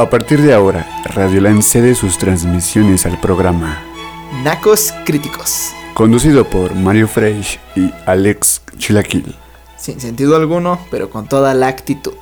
A partir de ahora, Radioland cede sus transmisiones al programa Nacos Críticos, conducido por Mario Freix y Alex Chilaquil. sin sentido alguno, pero con toda la actitud.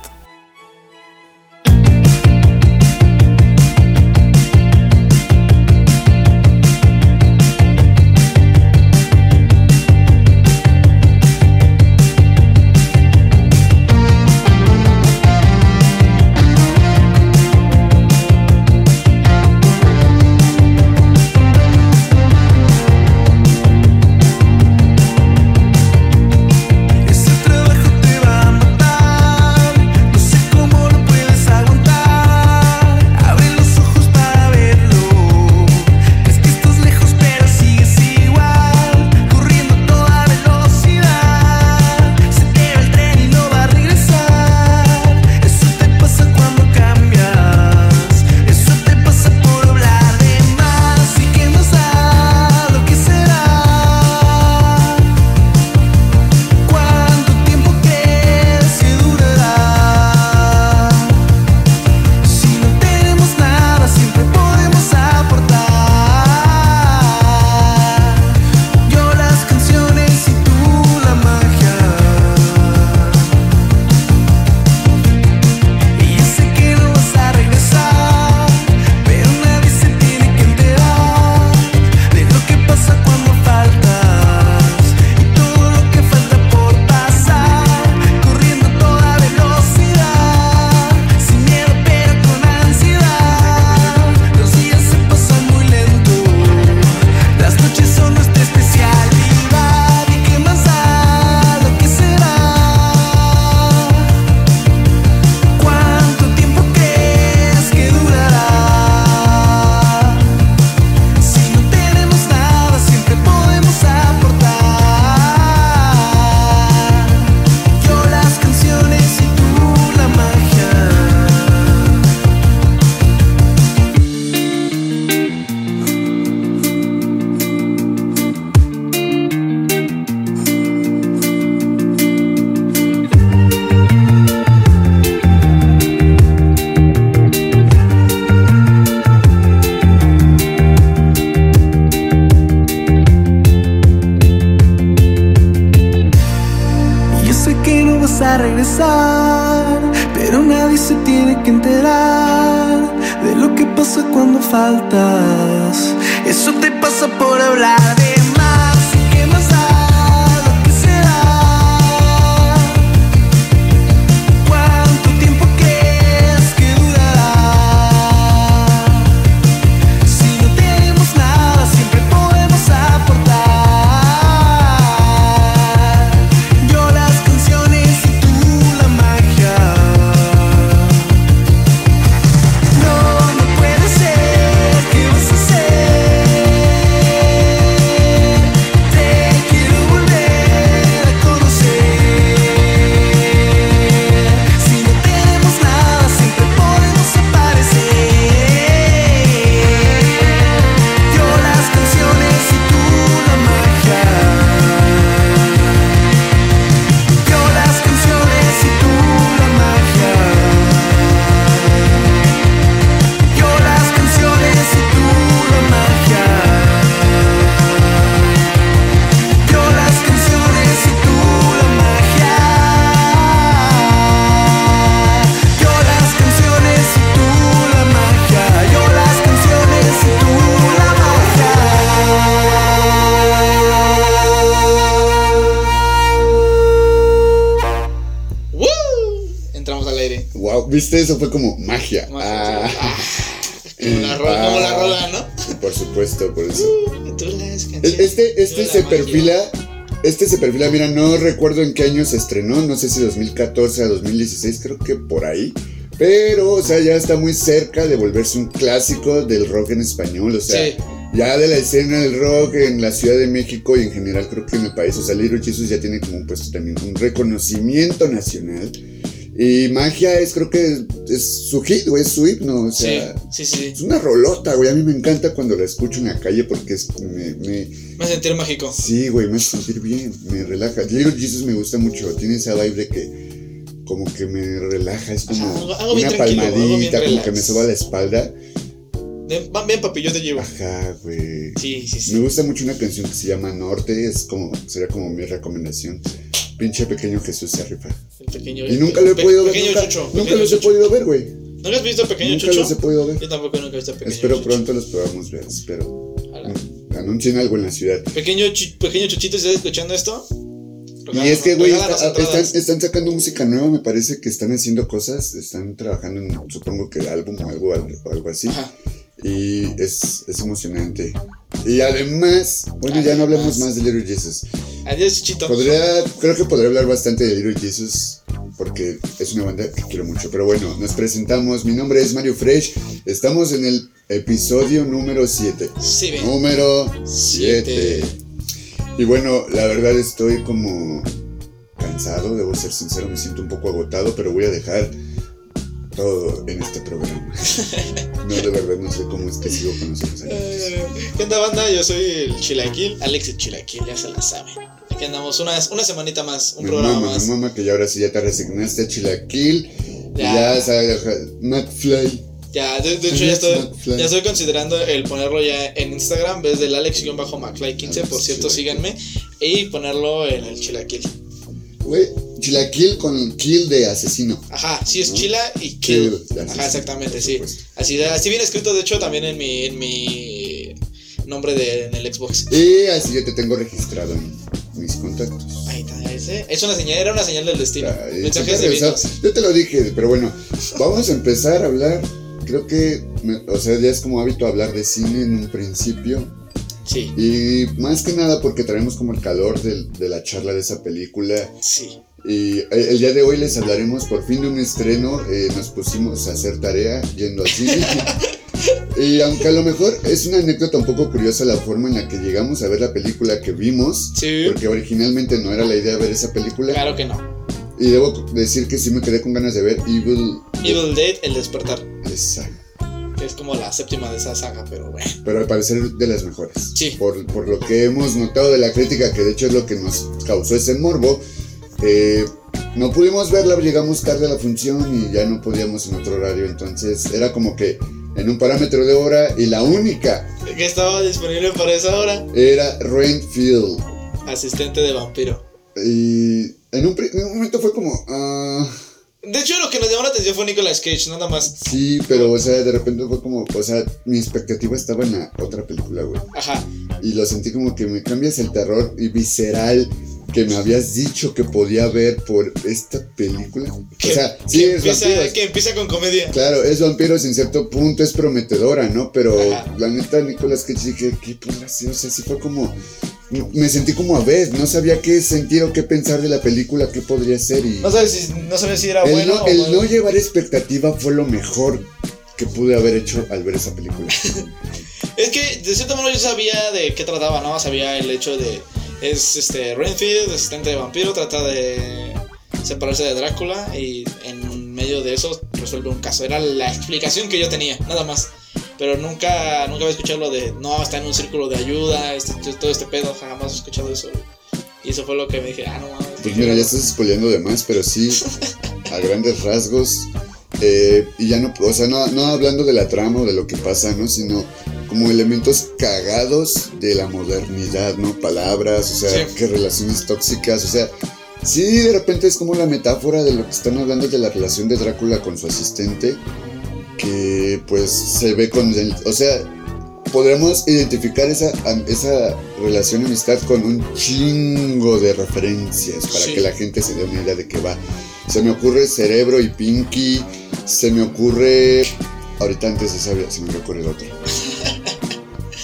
¿Viste? Eso fue como magia. Magia, Ah, Como la rola, como la rola, ¿no? por supuesto, por eso. Tú canciones, Este, este se perfila. Este se perfila, mira, no recuerdo en qué año se estrenó, no sé si 2014 a 2016, creo que por ahí. Pero, o sea, ya está muy cerca de volverse un clásico del rock en español, o sea, Sí. ya de la escena del rock en la Ciudad de México y en general creo que en el país, o sea, Little Jesus ya tiene como un puesto también, un reconocimiento nacional. Y Magia es, creo que es su hit, güey, es su himno, o sea, sí, sí, sí. es una rolota, güey, a mí me encanta cuando la escucho en la calle porque es, me, me, Me hace sentir mágico. Sí, güey, me hace sentir bien, me relaja. Little Jesus me gusta mucho, tiene esa vibe de que como que me relaja, es como Ajá, una palmadita, como que me suba la espalda. Van bien, papi, yo te llevo. Ajá, güey. Sí, sí, Me sí. gusta mucho una canción que se llama Norte, es como, sería como mi recomendación. Pinche pequeño Jesús se rifa. El pequeño. Y nunca lo he podido ver, pequeño nunca, Chucho. nunca pequeño los he Chucho. podido ver, güey. ¿Nunca has visto Pequeño Nunca Chucho? los he podido ver. Yo tampoco nunca he visto Pequeño Espero Chucho. pronto los podamos ver, espero. Ojalá. Anuncien algo en la ciudad. Pequeño, Chu- pequeño Chuchito, ¿estás escuchando esto? Y es que, güey, están, están sacando música nueva, me parece que están haciendo cosas, están trabajando en, supongo que el álbum o algo, así. Ajá. Y es, es emocionante. Y además, bueno, ya no hablemos más de Little Jesus. Adiós, Chuchito. Podría, creo que podría hablar bastante de Little Jesus, porque es una banda que quiero mucho. Pero bueno, nos presentamos. Mi nombre es Mario Fresh. Estamos en el episodio número 7. Sí. Número 7. Siete. Y bueno, la verdad estoy como cansado, debo ser sincero, me siento un poco agotado, pero voy a dejar todo en este programa. No, de verdad no sé cómo es que sigo con abiertos. Eh, ¿Qué onda, banda? Yo soy el Chilaquil, Alex el Chilaquil, ya se la saben. Aquí andamos una, una semanita más, un Me programa mama, más. me mama que ya ahora sí ya te resignaste Chilaquil. Ya. Ya, sabes, McFly. Ya, de, de hecho ya estoy, ya estoy considerando el ponerlo ya en Instagram, desde el Alex-McFly15, por cierto, síganme. Y ponerlo en el Chilaquil. Güey, Chilaquil con kill de asesino. Ajá, sí es ¿No? Chila y Kill. Kill, Ajá, exactamente, sí. Así, así viene escrito, de hecho, también en mi, en mi nombre de, en el Xbox. Y así yo te tengo registrado en mis contactos. Ahí está, ese. Es una señal, era una señal del destino. Ay, Mensajes divinos. Yo te lo dije, pero bueno, vamos a empezar a hablar. Creo que, me- o sea, ya es como hábito hablar de cine en un principio. Sí, Y más que nada porque traemos como el calor de la charla de esa película. sí. Y el, el día de hoy les hablaremos por fin de un estreno. eh, nos pusimos a hacer tarea yendo al cine. y aunque a lo mejor es una anécdota un poco curiosa la forma en la que llegamos a ver la película que vimos. Sí. Porque originalmente no era la idea ver esa película. Claro que no. Y debo decir que sí me quedé con ganas de ver Evil. Evil Dead, El Despertar. Que es como la séptima de esa saga, pero bueno. Pero al parecer de las mejores. Sí. Por, por lo que hemos notado de la crítica, que de hecho es lo que nos causó ese morbo. eh, no pudimos verla, llegamos tarde a la función y ya no podíamos en otro horario. Entonces era como que en un parámetro de hora y la única Que estaba disponible para esa hora. era Renfield. Asistente de vampiro. Y en un, pri- en un momento fue como, ah, De hecho, lo que nos llamó la atención fue Nicolas Cage, nada más. sí, pero o sea, de repente fue como, o sea, mi expectativa estaba en la otra película, güey. Ajá. y lo sentí como que me cambias el terror y visceral que me habías dicho que podía ver por esta película. Que, o sea, sí que es empieza, que empieza con comedia. Claro, es vampiros en cierto punto, es prometedora, ¿no? Pero Ajá. la neta, Nicolás Cage dije, ¿qué ser? O sea, sí fue como. Me sentí como a ver, no sabía qué sentir o qué pensar de la película, qué podría ser. Y No sabes si, no sabes si era el, bueno no, o el malo. no llevar expectativa fue lo mejor que pude haber hecho al ver esa película. Es que de cierta manera yo sabía de qué trataba, ¿no? Sabía el hecho de. Es este Renfield, asistente de vampiro, trata de separarse de Drácula y en medio de eso resuelve un caso. Era la explicación que yo tenía, nada más. Pero nunca, nunca había escuchado lo de no, está en un círculo de ayuda, este, todo este pedo, jamás he escuchado eso. Y eso fue lo que me dije, ah, no mames. Pues mira, ya estás spoileando de más, pero sí, a grandes rasgos. eh, y ya no, o sea, no, no hablando de la trama o de lo que pasa, ¿no? Sino como elementos cagados de la modernidad, ¿no? Palabras, o sea, Sí. que relaciones tóxicas, o sea, sí, de repente es como la metáfora de lo que están hablando de la relación de Drácula con su asistente, que pues se ve con el, o sea, podremos identificar esa, esa relación amistad con un chingo de referencias para Sí. que la gente se dé una idea de qué va. Se me ocurre Cerebro y Pinky, se me ocurre... Ahorita antes de se me ocurre el otro.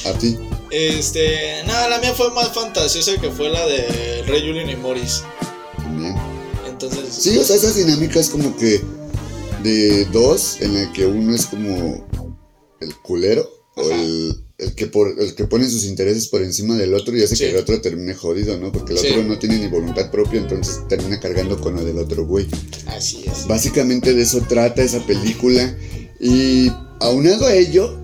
¿A ti? Este, nada, la mía fue más fantasiosa que fue la de Rey Julian y Morris. También. Entonces, Sí, o sea, esas dinámicas como que de dos, en la que uno es como el culero, o el, el que por, el que pone sus intereses por encima del otro y hace Sí. que el otro termine jodido, ¿no? Porque el Sí. otro no tiene ni voluntad propia, entonces termina cargando con lo del otro güey. así es. Básicamente de eso trata esa película. Y aunado a ello,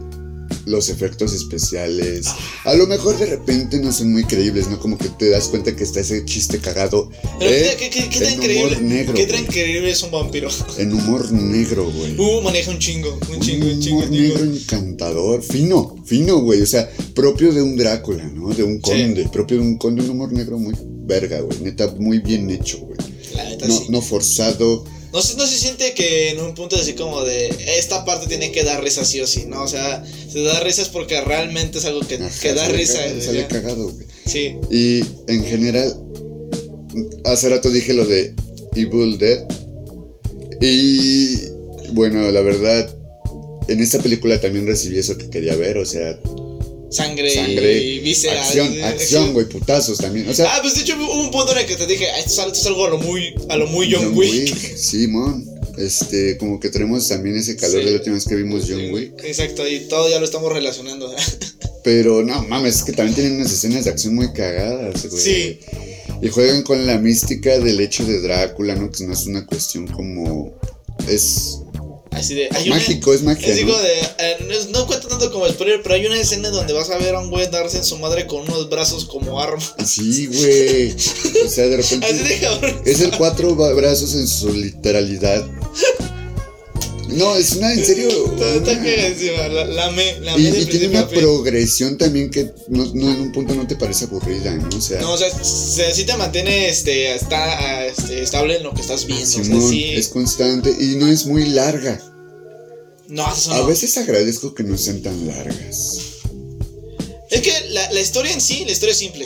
los efectos especiales. A lo mejor de repente no son muy creíbles, ¿no? Como que te das cuenta que está ese chiste cagado. Pero eh, ¿qué, qué, qué tan increíble? humor negro. ¿Qué tan increíble es un vampiro? En humor negro, güey. Uh, maneja un chingo, un chingo, un chingo, humor un chingo. negro encantador, fino, fino, güey. O sea, propio de un Drácula, ¿no? De un conde, propio de un conde, un humor negro muy verga, güey. Neta, muy bien hecho, güey. No, sí. no forzado. No se, no se siente que en un punto así como de esta parte tiene que dar risa sí o sí, ¿no? O sea, se da risas porque realmente es algo que, Ajá, que da risa. Sale cagado, güey. Sí, Y en general, hace rato dije lo de Evil Dead. Y bueno, la verdad, en esta película también recibí eso que quería ver, o sea, sangre, sangre, y vísceras. acción, acción, güey, putazos también. O sea, Ah, pues de hecho hubo un punto en el que te dije, "Ah, esto es, algo- a lo muy, a lo muy John, Wick. Sí, mon. Este, como que tenemos también ese calor Sí. de la última vez que vimos John Wick. Exacto, y todo ya lo estamos relacionando. Pero no mames, es que también tienen unas escenas de acción muy cagadas, güey. Sí. Y juegan con la mística del hecho de Drácula, ¿no? Que no es una cuestión como. Es Así de. Hay una- mágico, es magia. Eh, no, es- no cuento tanto como spoiler, pero hay una escena donde vas a ver a un güey darse en su madre con unos brazos como arma. Sí, güey. O sea, de repente. Así de cabrón. Es el cuatro brazos en su literalidad. No, es una, en serio. Está, está una- cagadísima, la, la me, la Y, me y tiene una progresión también que no, no, en un punto no te parece aburrida, ¿no? O sea, No, o sea, se, sí te mantiene este, ah, este, estable en lo que estás viendo. o sea, Simón, sí. es constante y no es muy larga. no, eso A no. veces agradezco que no sean tan largas. Es que la, la historia en sí, la historia es simple.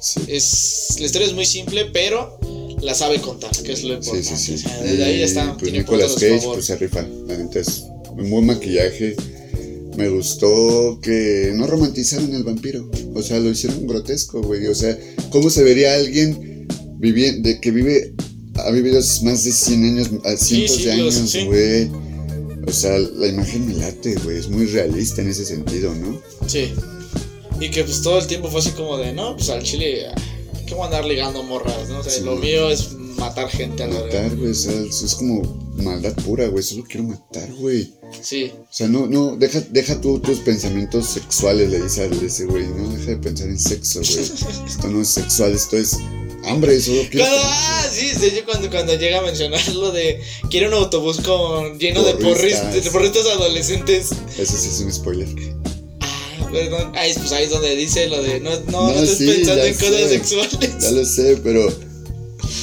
Sí. Es, la historia es muy simple, pero la sabe contar, que es lo Sí, importante. sí, sí. O sea, desde ahí Y, está. Pues Nicolas Cage, favor. pues se rifa. La neta es un buen maquillaje. Me gustó que no romantizaron el vampiro. O sea, lo hicieron grotesco, güey. O sea, ¿cómo se vería alguien viviendo, de que vive, ha vivido más de 100 años, a cientos de siglos, años, sí. güey? O sea, la imagen me late, güey. Es muy realista en ese sentido, ¿no? Sí. Y que pues todo el tiempo fue así como de, no, pues al chile, ¿qué voy a andar ligando morras? ¿no? O sea, Sí, lo mío es matar gente a la Matar, güey. O sea, es como maldad pura, güey. Solo quiero matar, güey. Sí. O sea, no, no, deja, deja tú tus pensamientos sexuales, le dice a ese güey, no, deja de pensar en sexo, güey. Esto no es sexual, esto es hambre, solo quiero... Cuando, ah, sí, de hecho cuando, cuando llega a mencionar lo de quiere un autobús con lleno de Porristas. porristas, de porristas adolescentes. Eso sí es un spoiler. Perdón. Ahí, pues ahí es donde dice lo de no, no, no, No, estés sí, pensando en cosas sexuales. Ya lo sé, pero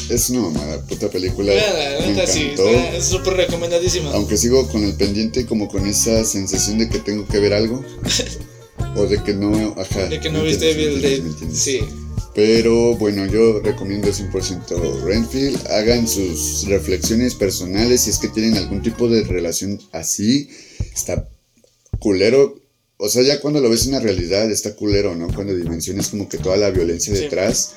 es una mamada, puta película. Nada, Me neta, sí, encantó. está- es súper recomendadísima. Aunque sigo con el pendiente como con esa sensación de que tengo que ver algo. o de que no, ajá. De que no ¿me viste entiendes? Sí. Pero bueno, yo recomiendo 100% Renfield. Hagan sus reflexiones personales si es que tienen algún tipo de relación así. Está culero. O sea, ya cuando lo ves en la realidad está culero, ¿no? Cuando dimensiones como que toda la violencia Sí. detrás.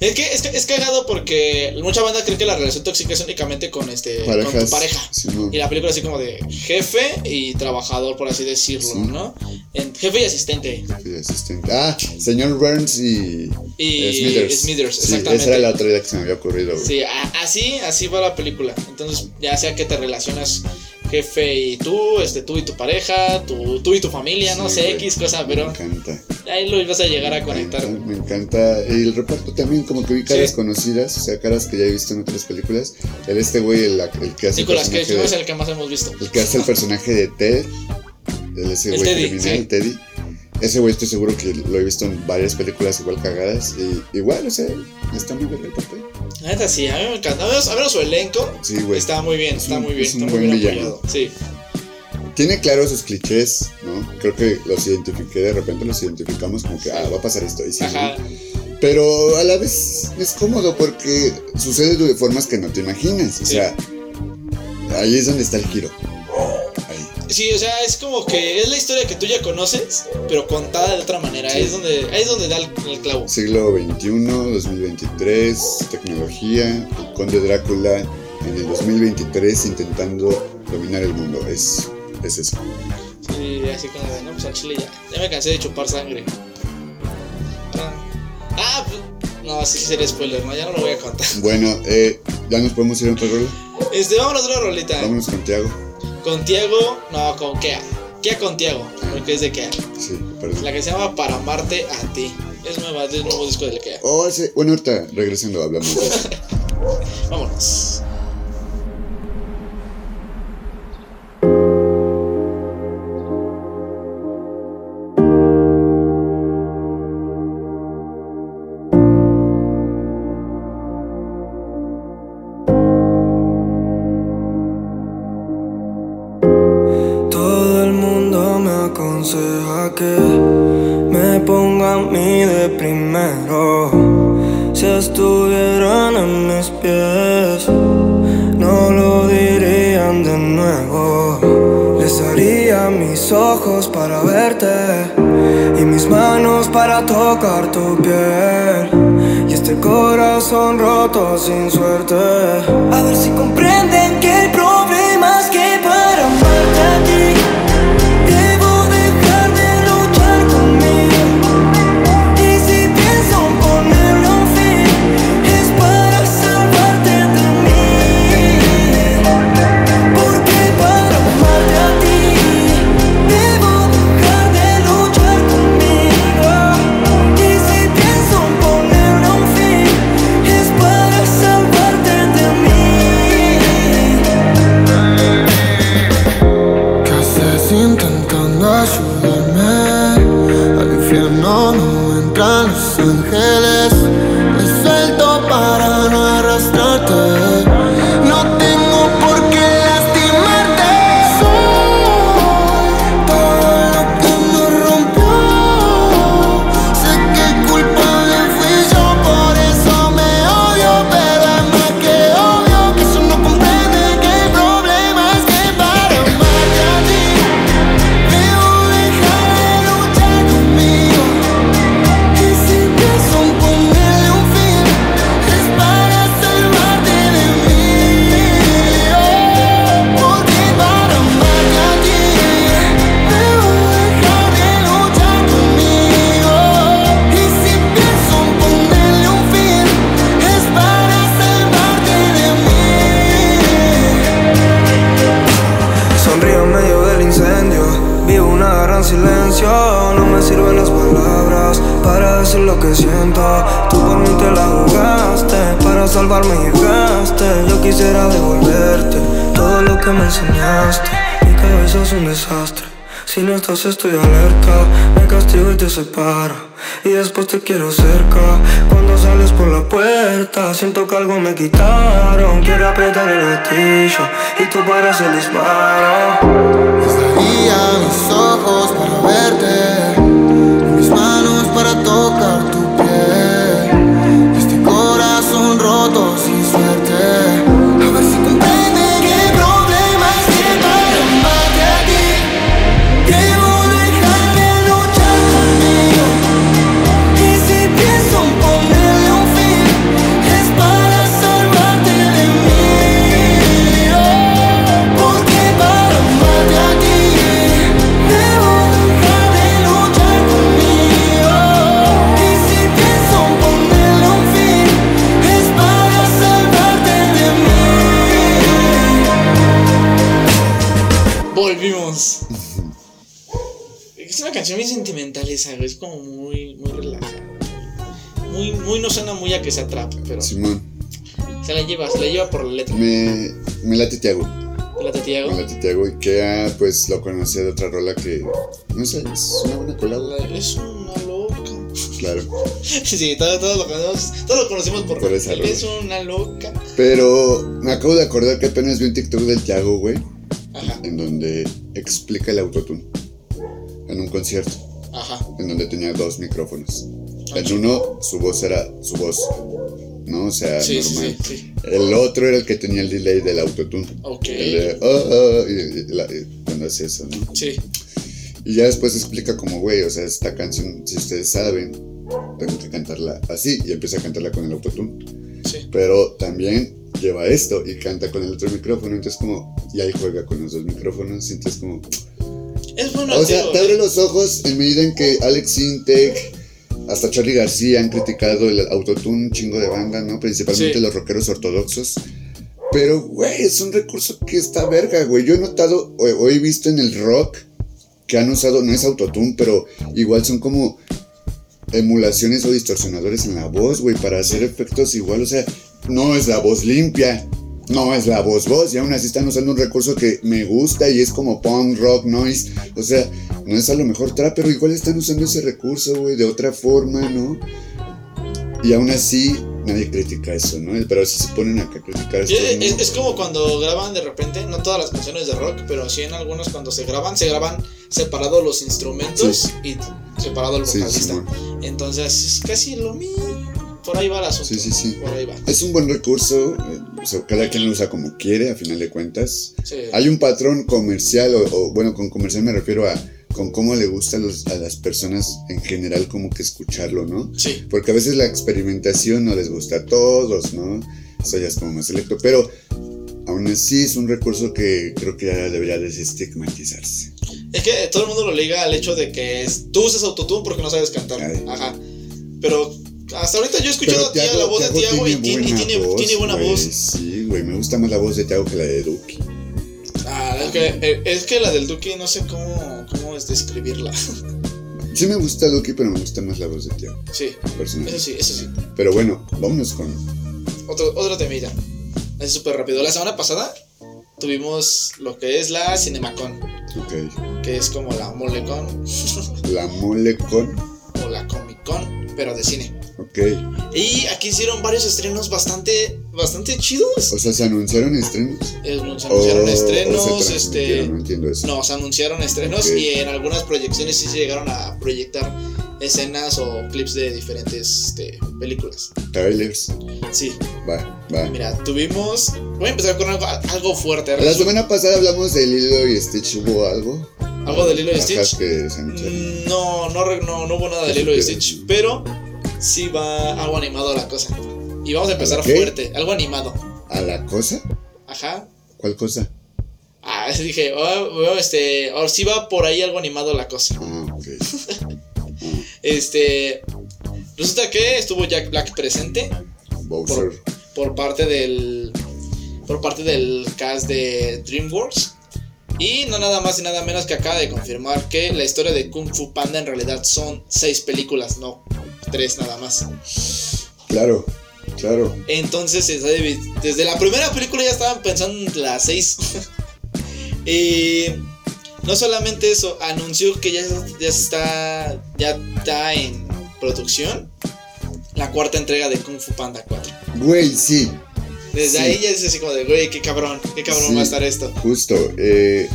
Es que es, es cagado porque mucha banda cree que la relación tóxica es únicamente con este con Parejas. tu pareja. sí, no. Y la película así como de jefe y trabajador, por así decirlo, Sí. ¿no? En- jefe y asistente. Sí, asistente. Ah, señor Burns y, Y eh, Smithers. Sí, exactamente. esa era la otra idea que se me había ocurrido, güey. Sí, así, así va la película. Entonces, ya sea que te relacionas jefe y tú, este, tú y tu pareja, tú, tú y tu familia, no Sí, sé. X cosa, Me pero encanta. ahí lo ibas a llegar a Me conectar. me encanta. Y el reparto también, como que vi caras Sí. conocidas, o sea, caras que ya he visto en otras películas. El este güey, el, el que hace el Nicolas Cage, es el que más hemos visto. el que hace el personaje de Ted, el ese güey Teddy, criminal, sí. Teddy. Ese güey estoy seguro que lo he visto en varias películas igual cagadas. Y igual, o sea, está muy bien el papel. Neta sí, a mí me encanta. A menos, a menos su elenco Sí, güey. está muy bien, Es está un- muy bien, es un está muy buen bien villano. apoyado. Sí. Tiene claro sus clichés, ¿no? Creo que los identifiqué, de repente los identificamos como que, ah, va a pasar esto. Y sí, Ajá. ¿no? Pero a la vez es cómodo porque sucede de formas que no te imaginas. O Sí. sea, ahí es donde está el giro. Sí, o sea, es como que es la historia que tú ya conoces, pero contada de otra manera. Sí. Ahí es donde, ahí es donde da el, el clavo. Siglo XXI, 2023, tecnología, el conde Drácula en el 2023 intentando dominar el mundo. Es, es eso. Sí, así como de, no, pues al chile ya. Ya me cansé de chupar sangre. Ah, ah pues, no, sí sería spoiler, ¿no? Ya no lo voy a contar. Bueno, eh, ya nos podemos ir a otra rola. Este, vámonos a otra rolita. Vámonos con Tiago. Con Tiago, no, con Kea. Kia con Tiago, porque es de Kia. Sí, perdón. La que se llama Para amarte a ti. Es nueva, es el nuevo disco del Kia. Oh, sí. Bueno, ahorita regresando hablamos de eso. Vámonos. Tú paras el como muy, muy relajada. Muy, muy no suena muy a que se atrape, pero Simón, se la lleva, se la lleva por la letra. me, me late Tiago. ¿Te la Tiago? Me late Tiago y que ah, pues lo conocí de otra rola que, no sé, es una buena colada. Es una loca. Claro. Sí, todos, todos lo conocemos, todos lo conocemos por, Por esa rola. es una loca. Pero me acabo de acordar que apenas vi un TikTok del Tiago, güey, Ajá, en donde explica el autotune. En un concierto, ajá. en donde tenía dos micrófonos. Ah, En uno, su voz era su voz, ¿no? O sea, Sí, normal. sí, sí. El otro era el que tenía el delay del autotune. Ok. El de, "Ah, ah", y- y la- y cuando hace eso, ¿no? Sí, Y ya después explica como, güey, o sea, esta canción, si ustedes saben, tengo que cantarla así. Y empieza a cantarla con el autotune. sí. Pero también lleva esto y canta con el otro micrófono. Entonces como, y ahí juega con los dos micrófonos. y Entonces como, Es bueno, o sea, tío, te abre los ojos en medida en que Alex Sintek, hasta Charlie García han criticado el autotune un chingo de banda, ¿no? Principalmente Sí. los rockeros ortodoxos. Pero, güey, es un recurso que está verga, güey. Yo he notado, o, o he visto en el rock, que han usado, no es autotune, pero igual son como emulaciones o distorsionadores en la voz, güey, para hacer efectos igual, o sea, no es la voz limpia, no es la voz voz, y aún así están usando un recurso que me gusta y es como punk, rock, noise, o sea, no es a lo mejor trap, pero igual están usando ese recurso, güey, de otra forma, ¿no? Y aún así nadie critica eso, ¿no? Pero si se ponen acá a criticar esto, Es, ¿no? es- es como cuando graban de repente, no todas las canciones de rock, pero sí en algunos cuando se graban, se graban separados los instrumentos y separado el Sí, vocalista. Entonces es casi lo mismo. Por ahí va el asunto. Sí, sí, sí. Por ahí va. Es un buen recurso, eh, o sea, cada quien lo usa como quiere, a final de cuentas. Sí. Hay un patrón comercial, o, o, bueno, con comercial me refiero a con cómo le gusta a, los- a las personas en general como que escucharlo, ¿no? Sí. Porque a veces la experimentación no les gusta a todos, ¿no? Eso ya es como más selecto, pero aún así es un recurso que creo que ya debería desestigmatizarse. Es que todo el mundo lo liga al hecho de que tú usas autotune porque no sabes cantar. Ay. Ajá. Pero hasta ahorita yo he escuchado a Tía, la voz de Tiago Tiago y tiene, y tiene, tiene buena güey. voz. Sí, güey, me gusta más la voz de Tiago que la de Duki. Ah, es que, eh, es que la del Duque no sé cómo, cómo es describirla. Sí me gusta Duki, pero me gusta más la voz de Tiago, sí, eso personalmente. sí, eso sí. Pero bueno, vámonos con Otro, otro temilla. Es súper rápido. La semana pasada tuvimos lo que es la Cinemacon, ok, que es como la Molecon la mole con, o la Comic Con, pero de cine. Ok. Y aquí hicieron varios estrenos bastante, bastante chidos. O sea, se anunciaron estrenos. Eh, Se anunciaron estrenos, o se este... No entiendo eso. No, se anunciaron estrenos y en algunas proyecciones sí se llegaron a proyectar escenas o clips de diferentes este, películas. Trailers. Sí, Va, va. mira, tuvimos... Voy a empezar con algo, algo fuerte. La semana pasada hablamos de Lilo y Stitch. ¿Hubo algo? ¿Algo de Lilo y Stitch? que se anunciaron. Mm, No, no, no, no hubo nada de ¿Qué Lilo y? Stitch, pero sí va algo animado la cosa. Y vamos a empezar ¿A fuerte, algo animado. ¿A la cosa? Ajá. ¿Cuál cosa? Ah, dije, oh, oh, este, ahora sí va por ahí algo animado la cosa. Ah, ok. Este, resulta que estuvo Jack Black presente Bowser. por parte del, por parte del cast de DreamWorks. Y no nada más y nada menos que acaba de confirmar que la historia de Kung Fu Panda en realidad son seis películas, no tres nada más. Claro, claro. Entonces, desde la primera película ya estaban pensando en las 6. y no solamente eso, anunció que ya, ya está ya está en producción la cuarta entrega de Kung Fu Panda 4. Güey, sí, Desde Sí. ahí ya es así como de, güey, qué cabrón, qué cabrón Sí. va a estar esto. justo. Eh,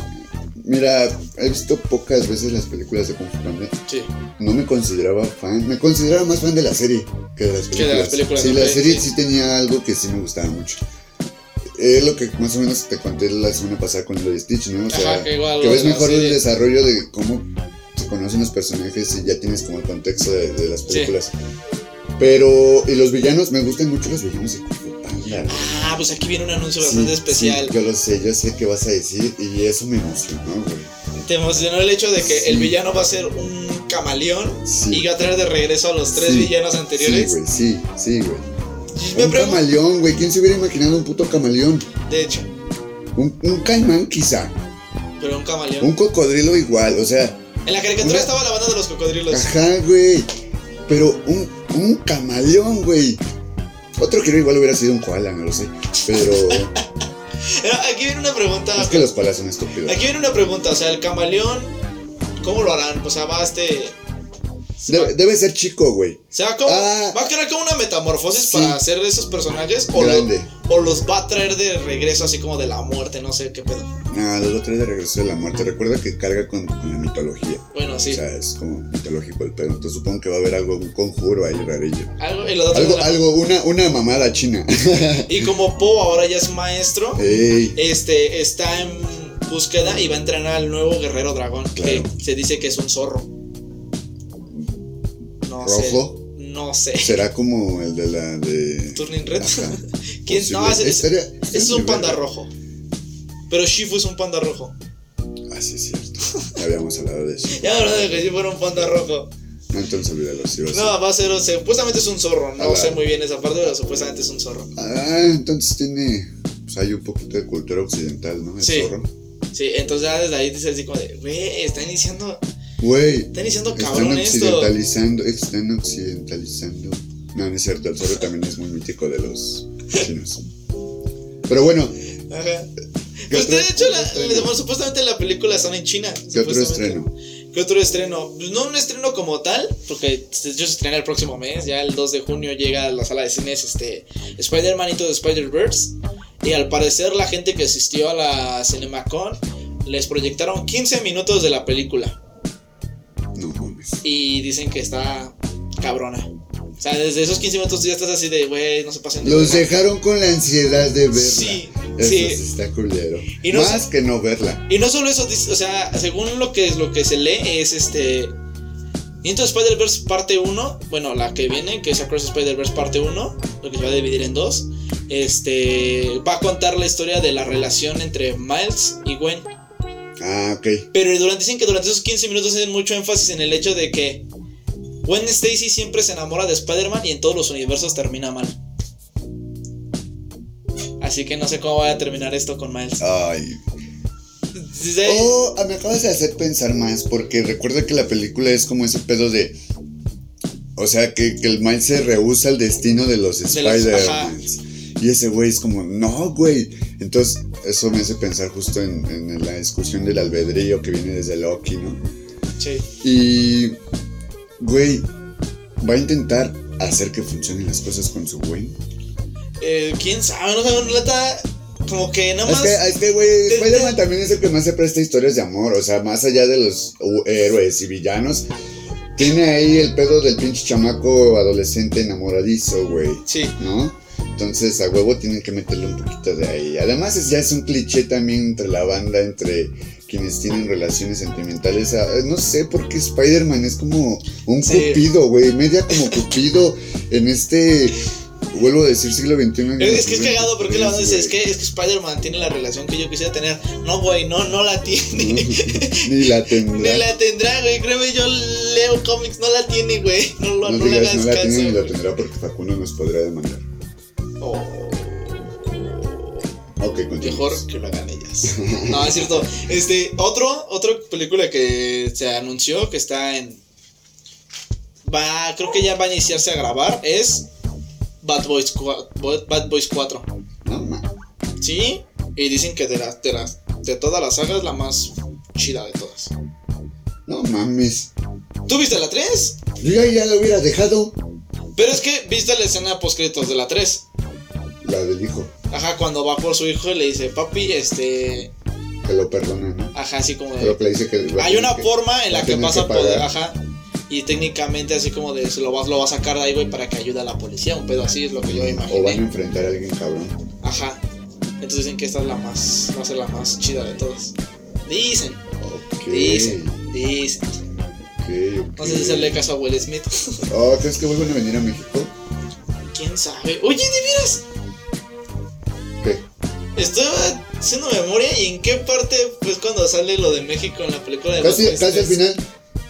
mira, he visto pocas veces las películas de Kung Fu Panda. Sí. No me consideraba fan. Me consideraba más fan de la serie que de las películas. Que de las películas, Sí, la serie sí. sí. tenía algo que sí me gustaba mucho. Es lo que más o menos te conté la semana pasada con lo de Stitch, ¿no? O sea, que igual que ves mejor el desarrollo de cómo se conocen los personajes y ya tienes como el contexto de, de las películas. Pero, y los villanos, me gustan mucho los villanos de Kung Ah, pues aquí viene un anuncio Sí, bastante especial. sí, yo lo sé, yo sé qué vas a decir y eso me emocionó, güey. Te emocionó el hecho de que Sí. el villano va a ser un camaleón Sí. y va a traer de regreso a los tres villanos anteriores. Sí, güey, sí, sí, güey. Me Un pregunto, camaleón, güey. ¿Quién se hubiera imaginado un puto camaleón? de hecho, Un, un caimán, quizá. pero un camaleón. Un cocodrilo igual. O sea, En la caricatura Una- estaba la banda de los cocodrilos. ajá, güey. Pero un, un camaleón, güey. Otro que igual hubiera sido un koala, no lo sé. Pero aquí viene una pregunta. es que los koalas son estúpidos. Aquí viene una pregunta. O sea, el camaleón, ¿cómo lo harán? O sea, va a este. Va, Debe, debe ser chico, güey. se va como- Ah. ¿Va a crear como una metamorfosis Sí. para hacer esos personajes? O, lo- o los va a traer de regreso así como de la muerte, no sé qué pedo. No, los trae de regreso de la muerte. Recuerda que carga con, con la mitología. Bueno, sí. O sea, es como mitológico el pedo. Entonces supongo que va a haber algo, un conjuro ahí rarillo. algo, y, Algo, la- algo, una, una mamada china. y como Po ahora ya es maestro, Ey. este está en búsqueda y va a entrenar al nuevo guerrero dragón. Claro. Que se dice que es un zorro. No ¿Rojo? sé. No sé. Será como el de la de. Turning Red. ¿Quién? No, es, es- Estaría- es estaría un muy panda rojo. Pero Shifu es un panda rojo. Ah, sí, es cierto. Ya habíamos hablado de eso. Ya hablando de que si fuera un panda rojo. No, entonces olvídalo. Sí. No, va a ser, o sea, supuestamente es un zorro. No sé muy bien esa parte, pero supuestamente es un zorro. Ah, entonces tiene. Pues hay un poquito de cultura occidental, ¿no? El Sí. zorro. Sí, entonces ya desde ahí dices así como de, güey, está iniciando, Güey. Están cabrón esto. occidentalizando, están occidentalizando. No, no es cierto, el zorro también es muy mítico de los chinos. Pero bueno, Ajá. ¿qué Pues de hecho, la, la- supuestamente la película son en China. ¿Qué otro estreno? ¿Qué otro estreno? Pues no un estreno como tal, porque hecho se estrena el próximo mes, ya el 2 de junio llega a la sala de cines este Spider-Man Into the Spider-Verse. Y al parecer la gente que asistió a la CinemaCon les proyectaron 15 minutos de la película. Y dicen que está cabrona. O sea, desde esos 15 minutos tú ya estás así de, güey, no se pasen de Los verga". dejaron con la ansiedad de verla. Sí, Eso sí. sí está culero. Y no Más que no verla. Y no solo eso, o sea, según lo que, lo que se lee es este... Into Spider-Verse parte 1, bueno, la que viene, que es Across Spider-Verse parte 1, lo que se va a dividir en dos, este, va a contar la historia de la relación entre Miles y Gwen. Ah, ok. Pero durante, dicen que durante esos 15 minutos hacen mucho énfasis en el hecho de que Gwen Stacy siempre se enamora de Spider-Man y en todos los universos termina mal. Así que no sé cómo va a terminar esto con Miles. Ay. Desde- Oh, ah, me acabas de hacer pensar más, porque recuerda que la película es como ese pedo de. O sea, que, que el Miles se rehúsa al destino de los De los- Spider-Man. Y ese güey es como, no, güey. Entonces, eso me hace pensar justo en, en la discusión del albedrío que viene desde Loki, ¿no? Sí. Y. Güey, va a intentar hacer que funcionen las cosas con su güey. Eh, ¿Quién sabe? No sé, neta, como que nada Es más... que, es que, güey, te- Spider-Man también es el que más se presta historias de amor. O sea, más allá de los héroes y villanos, tiene ahí el pedo del pinche chamaco adolescente enamoradizo, güey. Sí. ¿No? Entonces, a huevo tienen que meterle un poquito de ahí. Además, es, ya es un cliché también entre la banda, entre quienes tienen relaciones sentimentales. Ah, No sé por qué Spider-Man es como un Sí. cupido, güey. Media como cupido en este. Vuelvo a decir siglo XXI. Es, que es cagado porque la banda dice, es que, es que Spider-Man tiene la relación que yo quisiera tener. No, güey, no, no la tiene. Ni la tendrá. Ni la tendrá, güey. Créeme, yo leo cómics, no la tiene, güey. No, lo- No, no le digas, hagas no la caso. tiene ni la tendrá porque Facundo nos podrá demandar. Oh, Ok, continuamos. mejor que lo hagan ellas. No, es cierto. Este, otro, otra película que se anunció que está en. Va, creo que ya va a iniciarse a grabar. Es Bad Boys, cua- Bo- Bad Boys 4. No, ma. Sí, y dicen que de, las de, las de todas las sagas la más chida de todas. No mames. ¿Tú viste la 3? Yo ya, ya lo hubiera dejado. Pero es que viste la escena post créditos de la 3. La del hijo. Ajá, cuando va por su hijo y le dice, papi, este. Que lo perdona, ¿no? Ajá, así como Pero de. que le dice que. Hay una que- forma en la que vas a poder. Ajá. Y técnicamente, así como de. Se lo vas, lo va a sacar de ahí, güey, para que ayude a la policía. Un pedo así es lo que yo O van a enfrentar a alguien cabrón. Ajá. Entonces dicen que esta es la más. Va a ser la más chida de todas. Dicen, Ok. dicen, dicen. Ok, ok. No sé si hacerle caso a Will Smith. Oh, ¿crees que vuelven a venir a México? ¿Quién sabe? Oye, de veras. Estaba haciendo memoria y en qué parte, pues cuando sale lo de México en la película de Casi, casi al 3. final.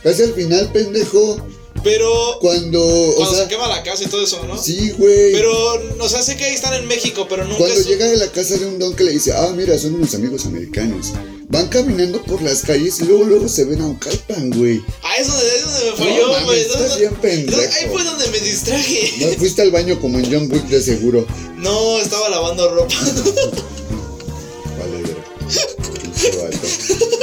Casi al final, pendejo. Pero Cuando. O cuando sea. se quema la casa y todo eso, ¿no? Sí, güey. Pero, o sea, sé que ahí están en México, pero nunca. Cuando su- llega a la casa de un don que le dice, ah, mira, son unos amigos americanos. Van caminando por las calles y luego, luego se ven a un calpan, güey. Ah, es donde, es donde me No falló, mames, güey. estás ¿Dónde- bien pendejo. Ahí fue donde me distraje. No fuiste al baño como en John Wick de seguro. No, estaba lavando ropa. Vale, ver.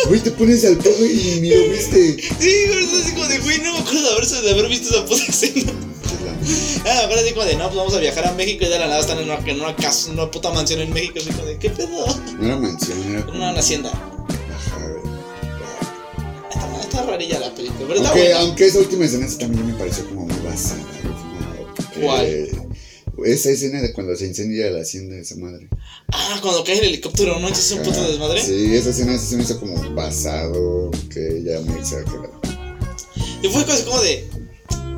Güey, te pones al pedo y ni lo viste. Sí, güey, es así como de, güey, no me acuerdo de, haberse, de haber visto esa puta escena. Ah, me acuerdo así como de, no, pues vamos a viajar a México y de la nada están en una, en una casa, en una puta mansión en México. Así como de, ¿qué pedo? No era mansión, era como. una hacienda. Ajá. Está, está rarilla la película, pero está Aunque, buena. aunque esa última escena también me pareció como muy basada. ¿Cuál? eh, esa escena de cuando se incendia la hacienda de esa madre. Ah, cuando cae el helicóptero, ¿no? Entonces es un puto desmadre. Sí, esa escena sí se me hizo como basado, que ya muy exagerado. Y fue cosas como de.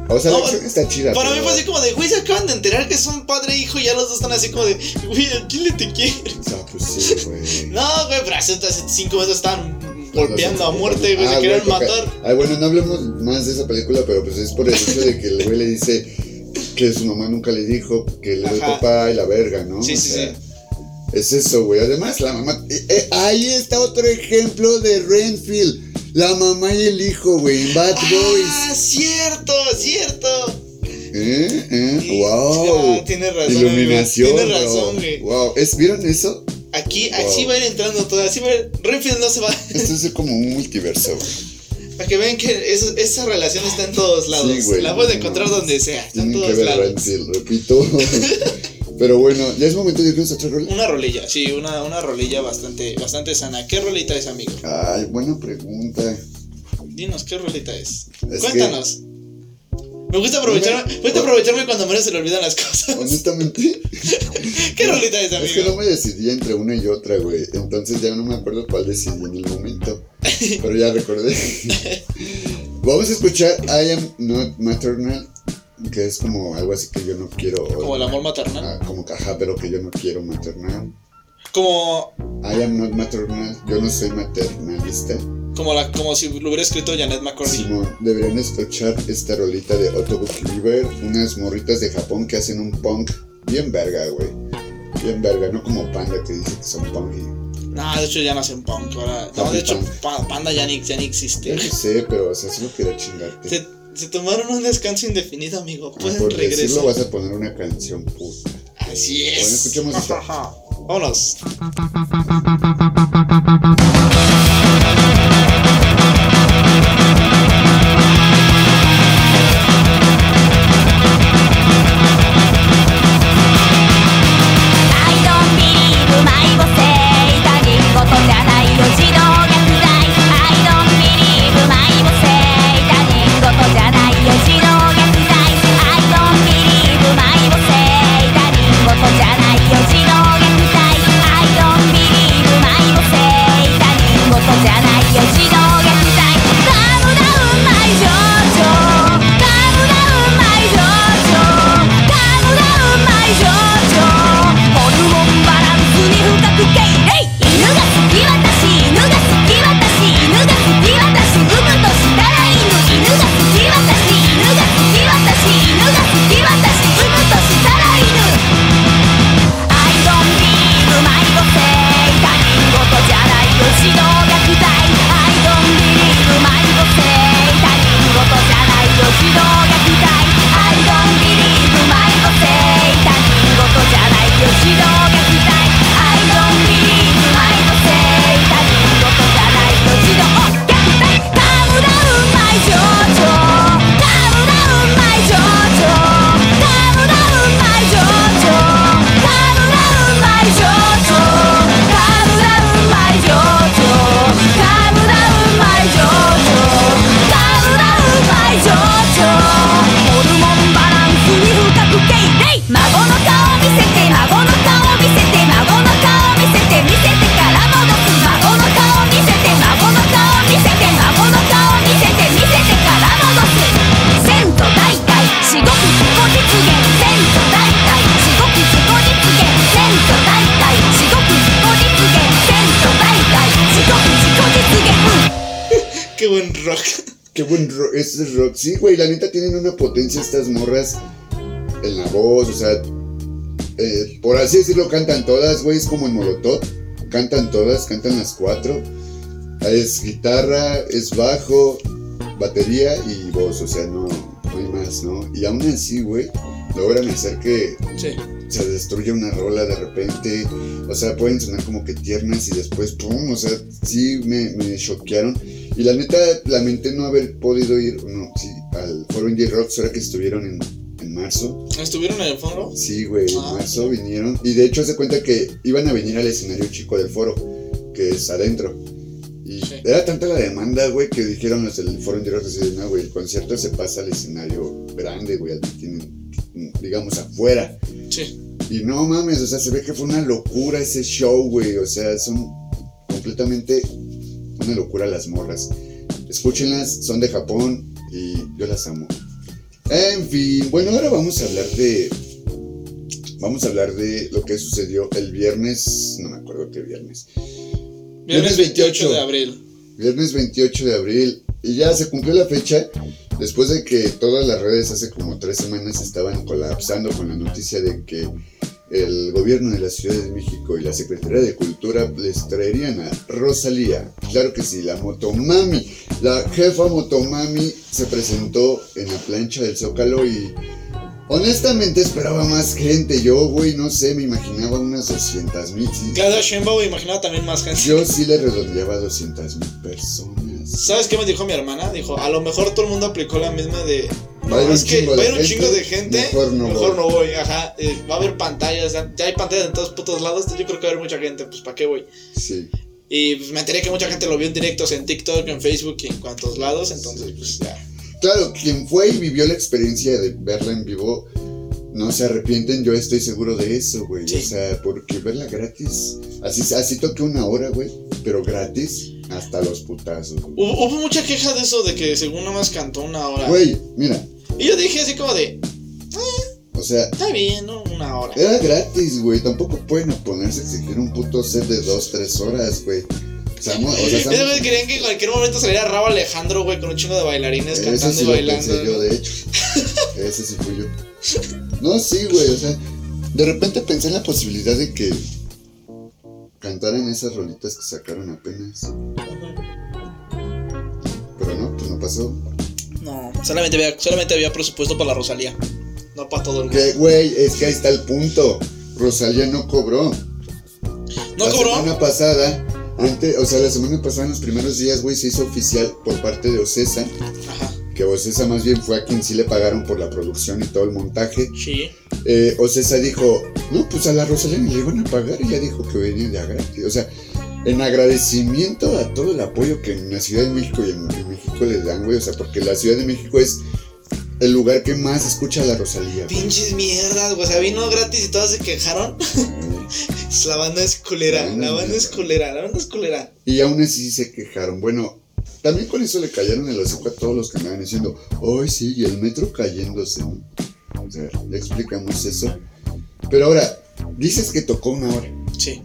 O sea, No, la acción está chida. Para mí fue así como de, güey, se acaban de enterar que son padre e hijo y ya los dos están así como de, güey, ¿a quién le te quiere? O sea, pues sí, güey. No, güey, pero hace, hace cinco meses estaban golpeando a muerte, güey, Ah, se querían matar. Ay, bueno, no hablemos más de esa película, pero pues es por el hecho de que el güey le dice que su mamá nunca le dijo que le Ajá. papá y la verga, ¿no? Sí, O sí, sea, sí. Es eso, güey. Además, la mamá. eh, eh, ahí está otro ejemplo de Renfield. La mamá y el hijo, güey. En Bad Boys. Ah, cierto, cierto. ¿Eh? ¿Eh? Sí, ¡Wow! ah, tienes razón, Iluminación. bro. razón, güey. ¡Wow! ¿Es, ¿Vieron eso? Aquí, Wow. así va a ir entrando todo. Así va a ir- Renfield no se va. Esto es como un multiverso, güey. Para que vean que eso- esa relación está en todos lados. Sí, güey. la puedes encontrar donde sea. Está en que todos ver lados. Repito. Pero bueno, ya es momento de a otra rola. Una rolilla, sí, una, una rolilla bastante, bastante sana. ¿Qué rolita es, amigo? Ay, buena pregunta. Dinos, ¿qué rolita es? Es Cuéntanos. Me gusta aprovecharme, me gusta aprovecharme cuando a Mario se le olvidan las cosas. Honestamente, ¿Qué rolita es, amigo? es que no me decidí entre una y otra, güey. Entonces ya no me acuerdo cuál decidí en el momento. Pero ya recordé. Vamos a escuchar I Am Not Maternal, que es como algo así que yo no quiero. Como el amor maternal. Ah, como caja, pero que yo no quiero maternal. Como, I am not maternal, yo no soy maternalista. Como, la, como si lo hubiera escrito Janet McCordy. Simón, deberían escuchar esta rolita de Otobuki River, unas morritas de Japón que hacen un punk bien verga, güey. Bien verga, no como Panda que dice que son punk y... No, de hecho ya no hacen punk. Ahora, no, de hecho, punk. Pa- Panda ya ni, ya ni existe. Ya lo sé, pero o sea, solo quería chingarte. Se, se tomaron un descanso indefinido, amigo. Ah, Pueden por decirlo regresar. vas a poner una canción puta. Así es. Bueno, escuchemos esta. Vámonos. Este es rock. Sí, güey, la neta tienen una potencia estas morras en la voz, o sea, eh, por así decirlo, cantan todas, güey, es como en Molotov, cantan todas, cantan las cuatro. Es guitarra, es bajo, batería y voz, o sea, no, hay más, ¿no? Y aún así, güey, logran hacer que Sí. se destruye una rola de repente, o sea, pueden sonar como que tiernas y después, ¡pum! O sea, sí me, me choquearon. Y la neta, lamenté no haber podido ir, no, sí, al Foro Indie Rocks ahora que estuvieron en, en marzo. ¿Estuvieron en el foro? Sí, güey, en Ah, marzo vinieron. Y de hecho, se cuenta que iban a venir al escenario chico del foro, que es adentro. Era tanta la demanda, güey, que dijeron los del Foro así de, no, güey, el concierto se pasa al escenario grande, güey, al que tienen, digamos, afuera. Sí. Y no mames, o sea, se ve que fue una locura ese show, güey. O sea, son completamente una locura las morras. Escúchenlas, son de Japón y yo las amo. En fin, bueno, ahora vamos a hablar de. Vamos a hablar de lo que sucedió el viernes. No me acuerdo qué viernes. Viernes 28 de abril. Viernes 28 de abril. Y ya se cumplió la fecha. Después de que todas las redes hace como tres semanas estaban colapsando con la noticia de que el gobierno de la Ciudad de México y la Secretaría de Cultura les traerían a Rosalía. Claro que sí, la Motomami. La jefa Motomami se presentó en la plancha del Zócalo y honestamente esperaba más gente. Yo, güey, no sé, me imaginaba unas 200 mil. Claudia Sheinbaum imaginaba también más gente. Yo sí le redondeaba 200 mil personas. ¿Sabes qué me dijo mi hermana? Dijo, a lo mejor todo el mundo aplicó la misma de... Va un es que va a haber un chingo de gente. mejor no voy". no voy. Ajá. eh, va a haber pantallas. Ya ya hay pantallas en todos putos lados. Yo creo que va a haber mucha gente. Pues ¿para qué voy? Sí. Y pues, me enteré que mucha gente lo vio en directos en TikTok, en Facebook y en cuantos lados. Entonces, pues ya. Claro, quien fue y vivió la experiencia de verla en vivo, no se arrepienten, yo estoy seguro de eso, güey. Sí. O sea, porque verla gratis, así, así toque una hora, güey, pero gratis, hasta los putazos, güey. Hubo, hubo mucha queja de eso, de que según nomás cantó una hora. Güey, mira, Y yo dije así como de, o sea, está bien, ¿no? Una hora. era gratis, güey, tampoco pueden ponerse a exigir un puto set de dos, tres horas, güey. Mo- o sea, estamos- querían que en cualquier momento saliera Rabo Alejandro, güey, con un chingo de bailarines Ese cantando sí y bailando. pensé yo, de hecho. Ese sí fui yo. No, sí, güey, o sea, de repente pensé en la posibilidad de que cantaran esas rolitas que sacaron apenas. Pero no, pues no pasó. No, solamente había, solamente había presupuesto para la Rosalía. No para todo el mundo. Güey, es que ahí está el punto. Rosalía no cobró. ¿No la cobró? semana pasada, o sea, la semana pasada, en los primeros días, güey, se hizo oficial por parte de Ocesa. Ajá. Que Ocesa más bien fue a quien sí le pagaron por la producción y todo el montaje. Sí. eh, Ocesa dijo, no, pues a la Rosalía ni le iban a pagar y ya dijo que venía de gratis. O sea, en agradecimiento a todo el apoyo que en la Ciudad de México y en, en México les dan, güey. O sea, porque la Ciudad de México es el lugar que más escucha a la Rosalía. Pinches mierdas, güey. O sea, vino gratis y todas se quejaron. la banda es culera. La banda es culera. La banda es culera. Y aún así se quejaron. Bueno, también con eso le cayeron el hocico a todos los que andaban diciendo, ay, sí, y el metro cayéndose. O sea, ya explicamos eso. Pero ahora, dices que tocó una hora. Sí.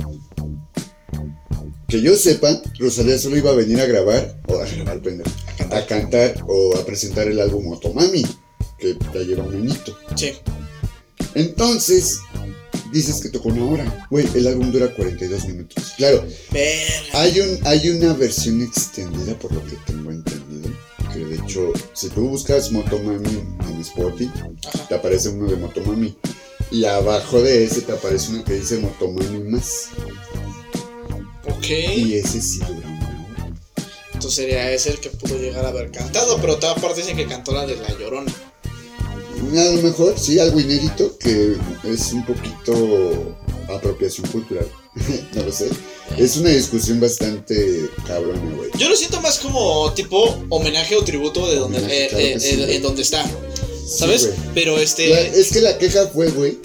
Que yo sepa, Rosalía solo iba a venir a grabar, o a grabar, pendejo, a cantar o a presentar el álbum Motomami, que ya lleva un añito. Sí. Entonces, dices que tocó una hora. Güey, el álbum dura 42 minutos. Claro, hay, un, hay una versión extendida, por lo que tengo entendido. Que de hecho, si tú buscas Motomami en Spotify, te aparece uno de Motomami. Y abajo de ese te aparece uno que dice Motomami más. Ok. Y ese sí dura una hora. Entonces sería ese el que pudo llegar a haber cantado. Pero toda parte dicen que cantó la de La Llorona. A lo mejor sí, algo inédito que es un poquito apropiación cultural. no lo sé. Es una discusión bastante cabrona, güey. Yo lo siento más como tipo homenaje o tributo de donde, Homenaje, eh, claro eh, sí, en donde está. ¿Sabes? Pero este. La- es que la queja fue, güey,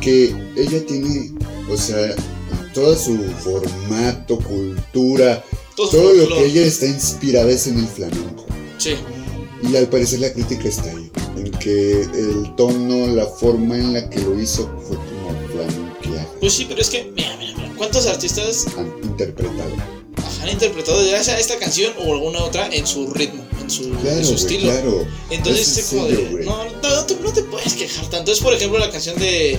que ella tiene, o sea, todo su formato, cultura, todo todo lo que ella está inspirada es en el flamenco. Sí. Y al parecer la crítica está ahí, en que el tono, la forma en la que lo hizo fue como flamenqueada, Pues sí, pero es que, mira, mira, mira. ¿Cuántos artistas han interpretado. han interpretado ya sea esta canción o alguna otra en su ritmo, en su, Claro, en su güey, estilo? claro. Entonces Es es como sencillo, de. No, no, no te, no te puedes quejar tanto. Entonces, por ejemplo, la canción de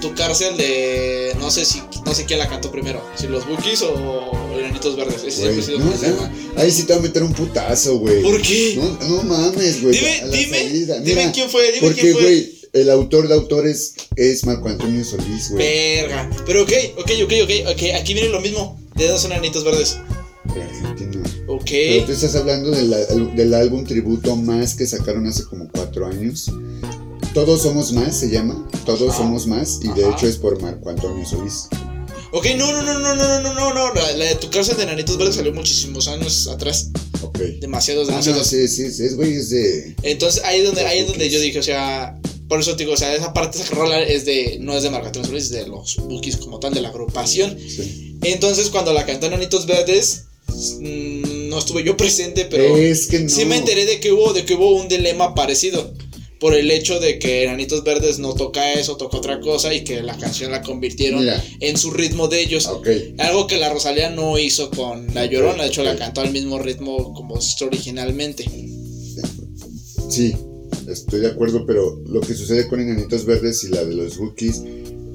Tu cárcel de. No sé si no sé quién la cantó primero. Si los Bookies o Enanitos Verdes. Ese siempre ha sido no, llama. ahí sí te va a meter un putazo, güey. ¿Por qué? No, no mames, güey. Dime, dime, dime quién fue, dime Porque, quién fue. güey, el autor de autores es Marco Antonio Solís, güey. Verga. Pero ok, ok, ok, ok, ok. Aquí viene lo mismo. De dos enanitos verdes. De Argentina. Ok. Pero tú estás hablando del, del álbum tributo más que sacaron hace como cuatro años. Todos somos más se llama. Todos Ajá. somos más. Y de hecho es por Marco Antonio Solís. Ok, no, no, no, no, no, no, no, no. La, la de tu cárcel de enanitos verdes salió muchísimos años atrás. Ok. Demasiados, Ah, no, demasiados. sí, sí, sí, es güey, es de. Entonces ahí es donde, ahí es donde yo dije, o sea, por eso te digo, o sea, esa parte, esa rola es de, no es de Marco Antonio Solís, es de los Bookies como tal, de la agrupación. sí. Entonces cuando la cantó Enanitos Verdes, mm, no estuve yo presente, pero Es que no. sí me enteré de que hubo, de que hubo un dilema parecido. Por el hecho de que Enanitos Verdes no toca eso, toca otra cosa y que la canción la convirtieron Mira. en su ritmo de ellos. Algo que la Rosalía no hizo con La Llorona, de hecho la cantó al mismo ritmo como originalmente. Sí, estoy de acuerdo, pero lo que sucede con Enanitos Verdes y la de los Bookies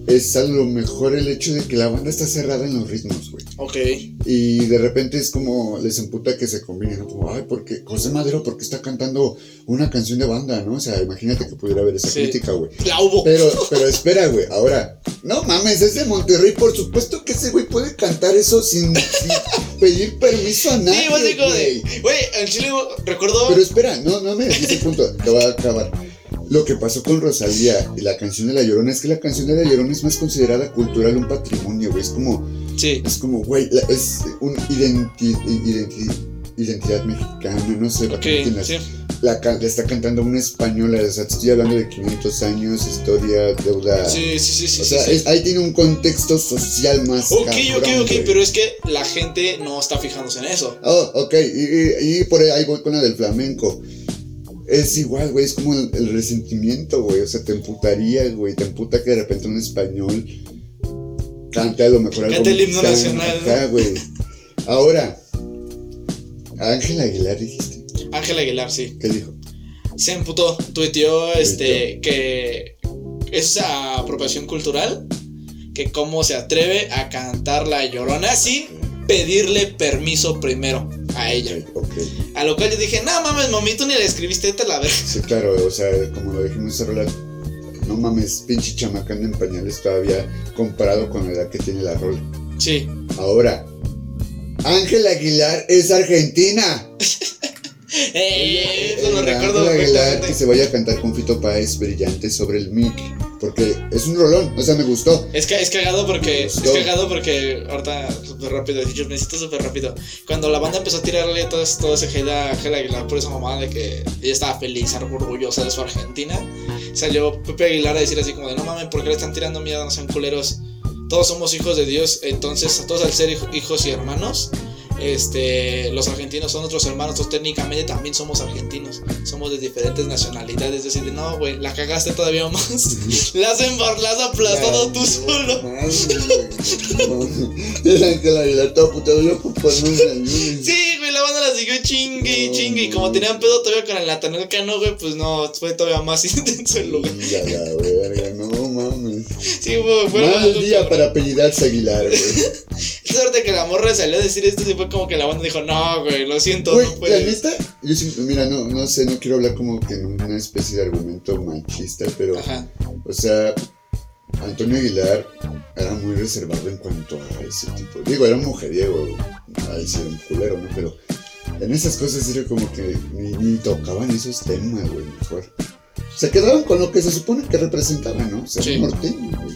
es a lo mejor el hecho de que la banda está cerrada en los ritmos, güey. Ok. Y de repente es como les emputa que se combinen, ¿no? Como, ay, porque José Madero, porque está cantando una canción de banda, ¿no? O sea, imagínate que pudiera haber esa Sí. crítica, güey. La hubo. Pero, pero espera, güey, ahora, no mames, es de Monterrey, por supuesto que ese güey puede cantar eso sin, sin pedir permiso a nadie, Sí, digo de. güey. Güey, en Chile recuerdo. Pero espera, no, no me ese punto, te va a acabar. Lo que pasó con Rosalía y la canción de La Llorona es que la canción de La Llorona es más considerada cultural, un patrimonio, güey. Es como, Sí. es como, güey, la- es un identi- identi- identidad mexicana, no sé. Ok, quién la, sí. la, está cantando una española, o sea, estoy hablando de 500 años, historia, deuda. Sí, sí, sí, sí. o sí, sea, sí. es- ahí tiene un contexto social más. Ok, ok, cabrón, ok, güey. pero es que la gente no está fijándose en eso. Oh, ok, y, y- y por ahí voy con la del flamenco. Es igual, güey, es como el, el resentimiento, güey. O sea, te emputaría, güey. Te emputa que de repente un español cante a lo mejor algo Cante el himno nacional, güey. Ahora, Ángel Aguilar dijiste. Ángel Aguilar, sí. ¿Qué dijo? Se emputó, tuiteó este que es apropiación cultural, que cómo se atreve a cantar la llorona sin pedirle permiso primero a ella. A lo cual yo dije, no mames, mami, tú ni la escribiste, te la verga. Sí, claro, o sea, como lo dijimos hace rola, no mames, pinche chamacán en pañales todavía comparado con la edad que tiene la rola. Sí. Ahora, Ángel Aguilar es argentina. Eh, eso lo El recuerdo Ángel Aguilar que se vaya a cantar con Fito Páez brillante sobre el mic. Porque es un rolón, o sea, me gustó. Es, que, es cagado porque. Es cagado porque. Ahorita, súper rápido. Yo necesito súper rápido. Cuando la banda empezó a tirarle todo, todo ese hate a Ángel Aguilar por esa mamada de que ella estaba feliz, orgullosa de su Argentina, salió Pepe Aguilar a decir así como de: No mames, ¿por qué le están tirando mierda? No sean culeros. Todos somos hijos de Dios. Entonces, todos al ser hij- hijos y hermanos. Este, los argentinos son nuestros hermanos, nosotros técnicamente también somos argentinos, somos de diferentes nacionalidades, es decir, de, no, güey, la cagaste todavía más, la has embar- la has aplastado tú solo. El Ángel Aguilar todo putado, yo pues. Sí, güey, la banda la siguió chingue y chingue. Y como tenían pedo todavía con el Natanel Cano, güey, pues no, fue todavía más intenso el lugar. Ya la verga, no Sí, fue Mal algo día para apellidarse Aguilar, güey. Suerte que la morra salió a decir esto y fue como que la banda dijo, no, güey, lo siento, Güey, no la puedes. neta, yo siempre, mira, no, no sé, no quiero hablar como que en una especie de argumento machista, pero, Ajá. o sea, Antonio Aguilar era muy reservado en cuanto a ese tipo. Digo, era un mujeriego, ahí sí era un culero, ¿no? Pero en esas cosas era como que ni, ni tocaban esos temas, güey, mejor. Se quedaban con lo que se supone que representaban, ¿no? O sea, Sí. norteño, güey.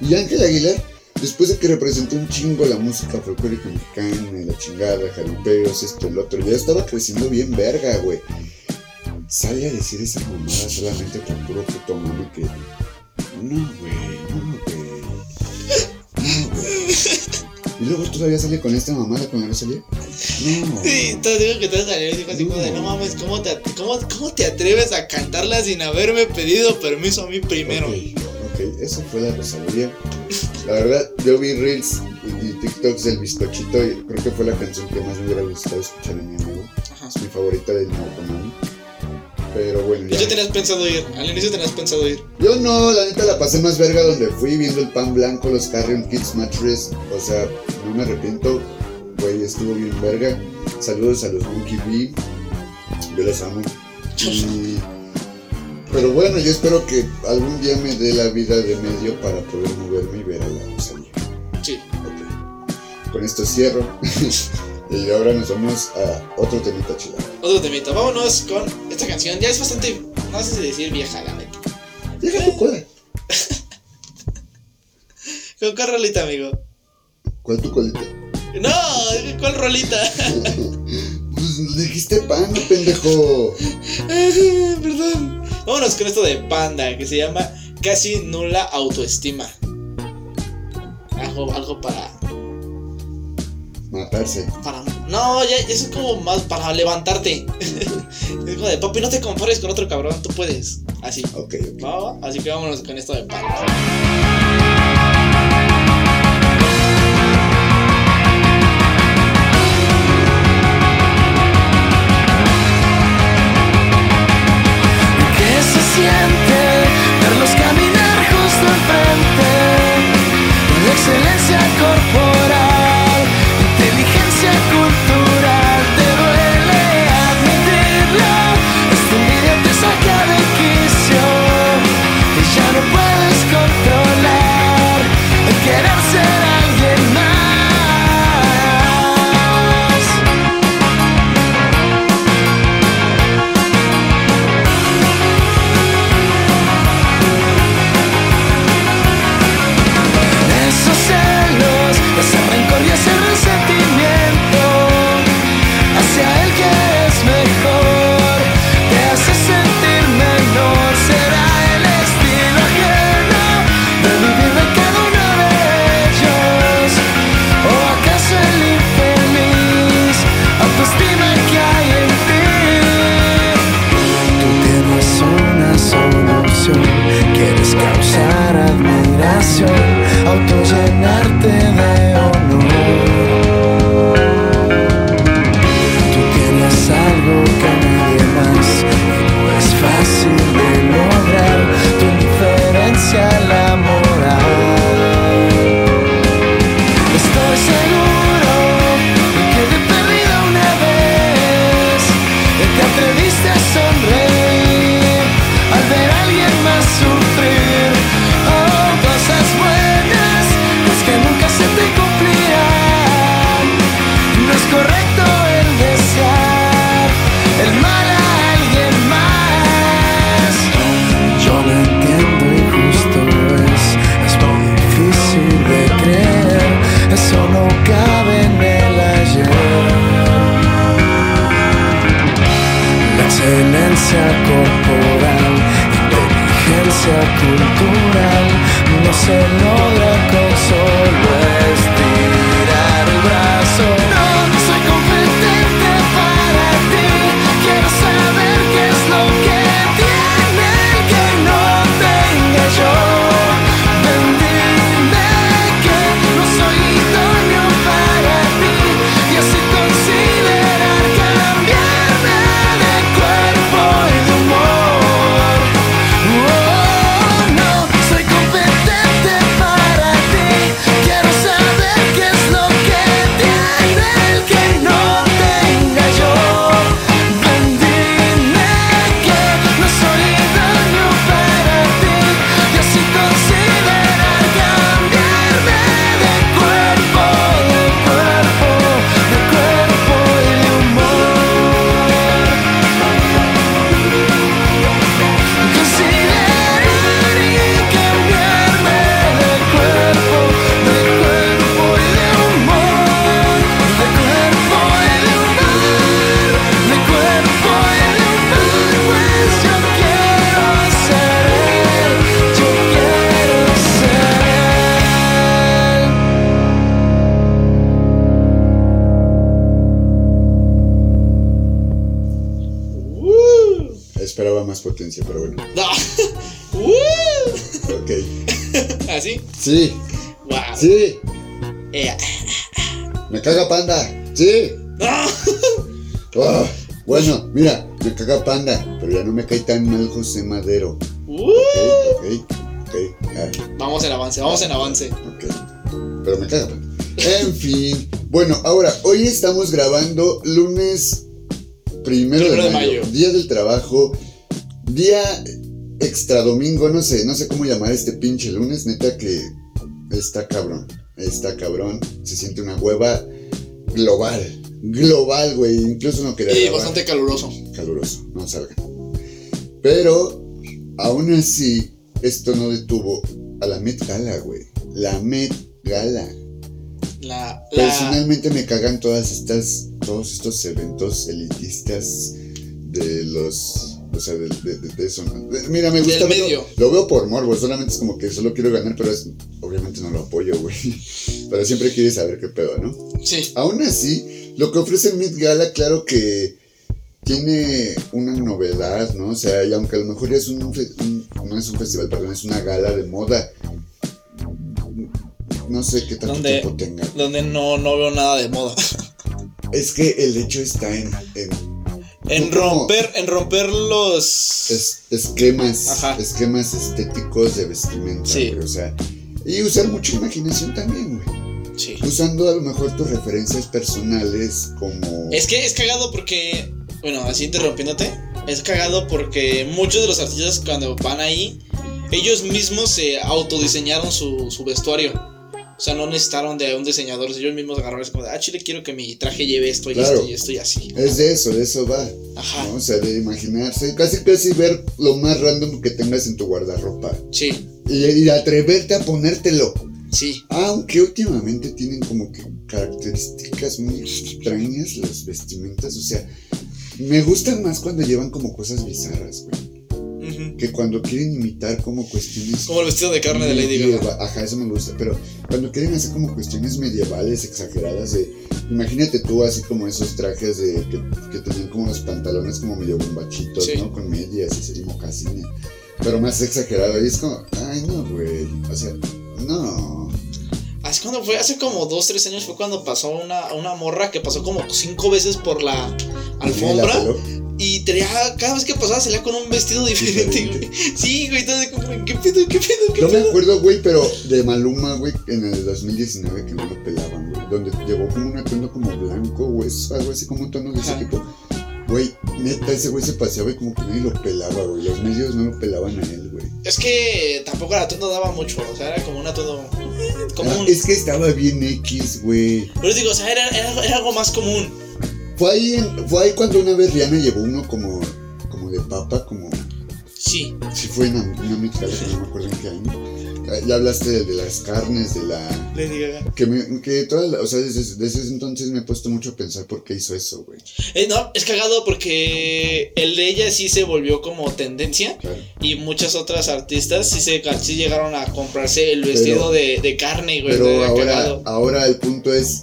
Y Ángel Aguilar, después de que representó un chingo la música folclórica mexicana la chingada, jarupeos, esto, el otro, ya estaba creciendo bien verga, güey. Sale a decir esa mamada solamente por puro puto mame que. No, güey, luego todavía sale con esta mamada cuando no salía. No. Sí, te digo que te salió dijo así como de, no mames, ¿cómo te, cómo, ¿cómo te atreves a cantarla sin haberme pedido permiso a mí primero? Ok, ok, eso fue la Rosalía. La verdad, yo vi Reels y, TikToks del bizcochito y creo que fue la canción que más me hubiera gustado escuchar a mi amigo. Ajá. Es mi favorita del Narcomani. Pero bueno, ¿Y ya. tú tenías pensado ir? Al inicio tenías pensado ir. Yo no, la neta la pasé más verga donde fui viendo el pan blanco, los Carrion Kids Mattress. O sea, no me arrepiento. Güey, estuvo bien verga. Saludos a los Monkey B. Yo les amo. Y... Pero bueno, yo espero que algún día me dé la vida de medio para poder moverme y ver a la Rosalía. Sí. Ok. Con esto cierro. y ahora nos vamos a otro temita chido. Otro temita. Vámonos con esta canción. Ya es bastante, no sé si decir vieja, la neta. Deja tu cola. ¿Con cuál rolita, amigo? ¿Cuál tu colita? No, ¿cuál rolita? Pues dijiste pan, pendejo. Perdón. Vámonos con esto de Panda, que se llama Casi Nula Autoestima. Algo, algo para, Matarse. para... No, ya, eso es como más para levantarte. es como de, papi, no te compares con otro cabrón, tú puedes. Así. Ok, ok. ¿Va, va? Así que vámonos con esto de Panda. Excelencia corporal, inteligencia cultural, no se logra con Pero bueno. No. ¡Uh! Ok. ¿Así? Sí, ¡Wow! sí. Eh, Me caga panda. Sí. ¡No! Ah, bueno, mira, me caga panda, pero ya no me cae tan mal José Madero. ¡Uh! Ok, ok, ok. ah, Vamos en avance, vamos en avance. ok. Pero me caga panda. En fin. Bueno, ahora, hoy estamos grabando lunes primero, Primero de, mayo. Día del trabajo. Día extra domingo, no sé, no sé cómo llamar este pinche lunes, neta que está cabrón. Está cabrón. Se siente una hueva global. Global, güey. Incluso no quería Y bastante caluroso. caluroso, no salgan. Pero, aún así, esto no detuvo a la Met Gala, güey. La Met Gala. La, la, Personalmente me cagan todas estas, todos estos eventos elitistas de los, o sea, de, de- de- de eso. ¿no? Mira, me gusta verlo-. Lo veo por morbo, solamente es como que solo quiero ganar, pero es, obviamente no lo apoyo, güey. Pero siempre quieres saber qué pedo, ¿no? sí. Aún así, lo que ofrece el Met Gala, claro que tiene una novedad, ¿no? O sea, y aunque a lo mejor es un, no es un festival, perdón, es una gala de moda. No sé qué tanto tiempo tenga. Donde no, no veo nada de moda. Es que el hecho está en, en En romper, en romper los. es- esquemas, Ajá. esquemas estéticos de vestimenta, Sí. güey, o sea, y usar mucha imaginación también, güey. Sí. Usando a lo mejor tus referencias personales como... Es que es cagado porque. Bueno, así interrumpiéndote. Es cagado porque muchos de los artistas cuando van ahí. Ellos mismos se autodiseñaron su, su vestuario. O sea, no necesitaron de un diseñador. Ellos mismos agarraron es como de, ah, chile, quiero que mi traje lleve esto y Claro. esto y esto y así. Es de eso, de eso va. Ajá. ¿no? O sea, de imaginarse, casi casi ver lo más random que tengas en tu guardarropa. Sí, Y, y atreverte a ponértelo. sí. Aunque últimamente tienen como que características muy extrañas las vestimentas. O sea, me gustan más cuando llevan como cosas bizarras, güey. Que cuando quieren imitar como cuestiones... Como el vestido de carne de Lady Gaga. Ajá, eso me gusta. Pero cuando quieren hacer como cuestiones medievales exageradas de... Imagínate tú así como esos trajes de que, que tenían como los pantalones como medio bombachitos, Sí. ¿no? Con medias y, mocasines. Pero más exagerado. Y es como, ay no, güey. O sea, no. Así cuando fue, hace como dos, tres años fue cuando pasó una, una morra que pasó como cinco veces por la alfombra. la peló. Y tenía, cada vez que pasaba salía con un vestido diferente, Diferente. güey. Sí, güey, entonces como, ¿qué pedo, qué pedo, qué me pedo? acuerdo, güey, pero de Maluma, güey, en el 2019 que no lo pelaban, güey. Donde llevó como un atuendo como blanco, güey, algo así como un tono de ese tipo. Güey, neta, ese güey se paseaba y como que nadie lo pelaba, güey. Los medios no lo pelaban a él, güey. Es que tampoco el atuendo daba mucho, o sea, era como un atuendo Ah, común. es que estaba bien X, güey. Pero digo, o sea, era, era, era algo más común. Fue ahí, en- fue ahí cuando una vez Rihanna llevó uno como, como de papa, como... Sí. Si fue en una, una mexicana, que no me acuerdo en qué año. eh, ya hablaste de, de las carnes, de la... Lady Gaga. Que, me, que toda la- o sea, desde, desde ese entonces me he puesto mucho a pensar por qué hizo eso, güey. Eh, no, es cagado porque el de ella sí se volvió como tendencia. Claro. Y muchas otras artistas sí, se, sí llegaron a comprarse el vestido Pero- de, de carne, güey. Pero de ahora, cagado. ahora el punto es,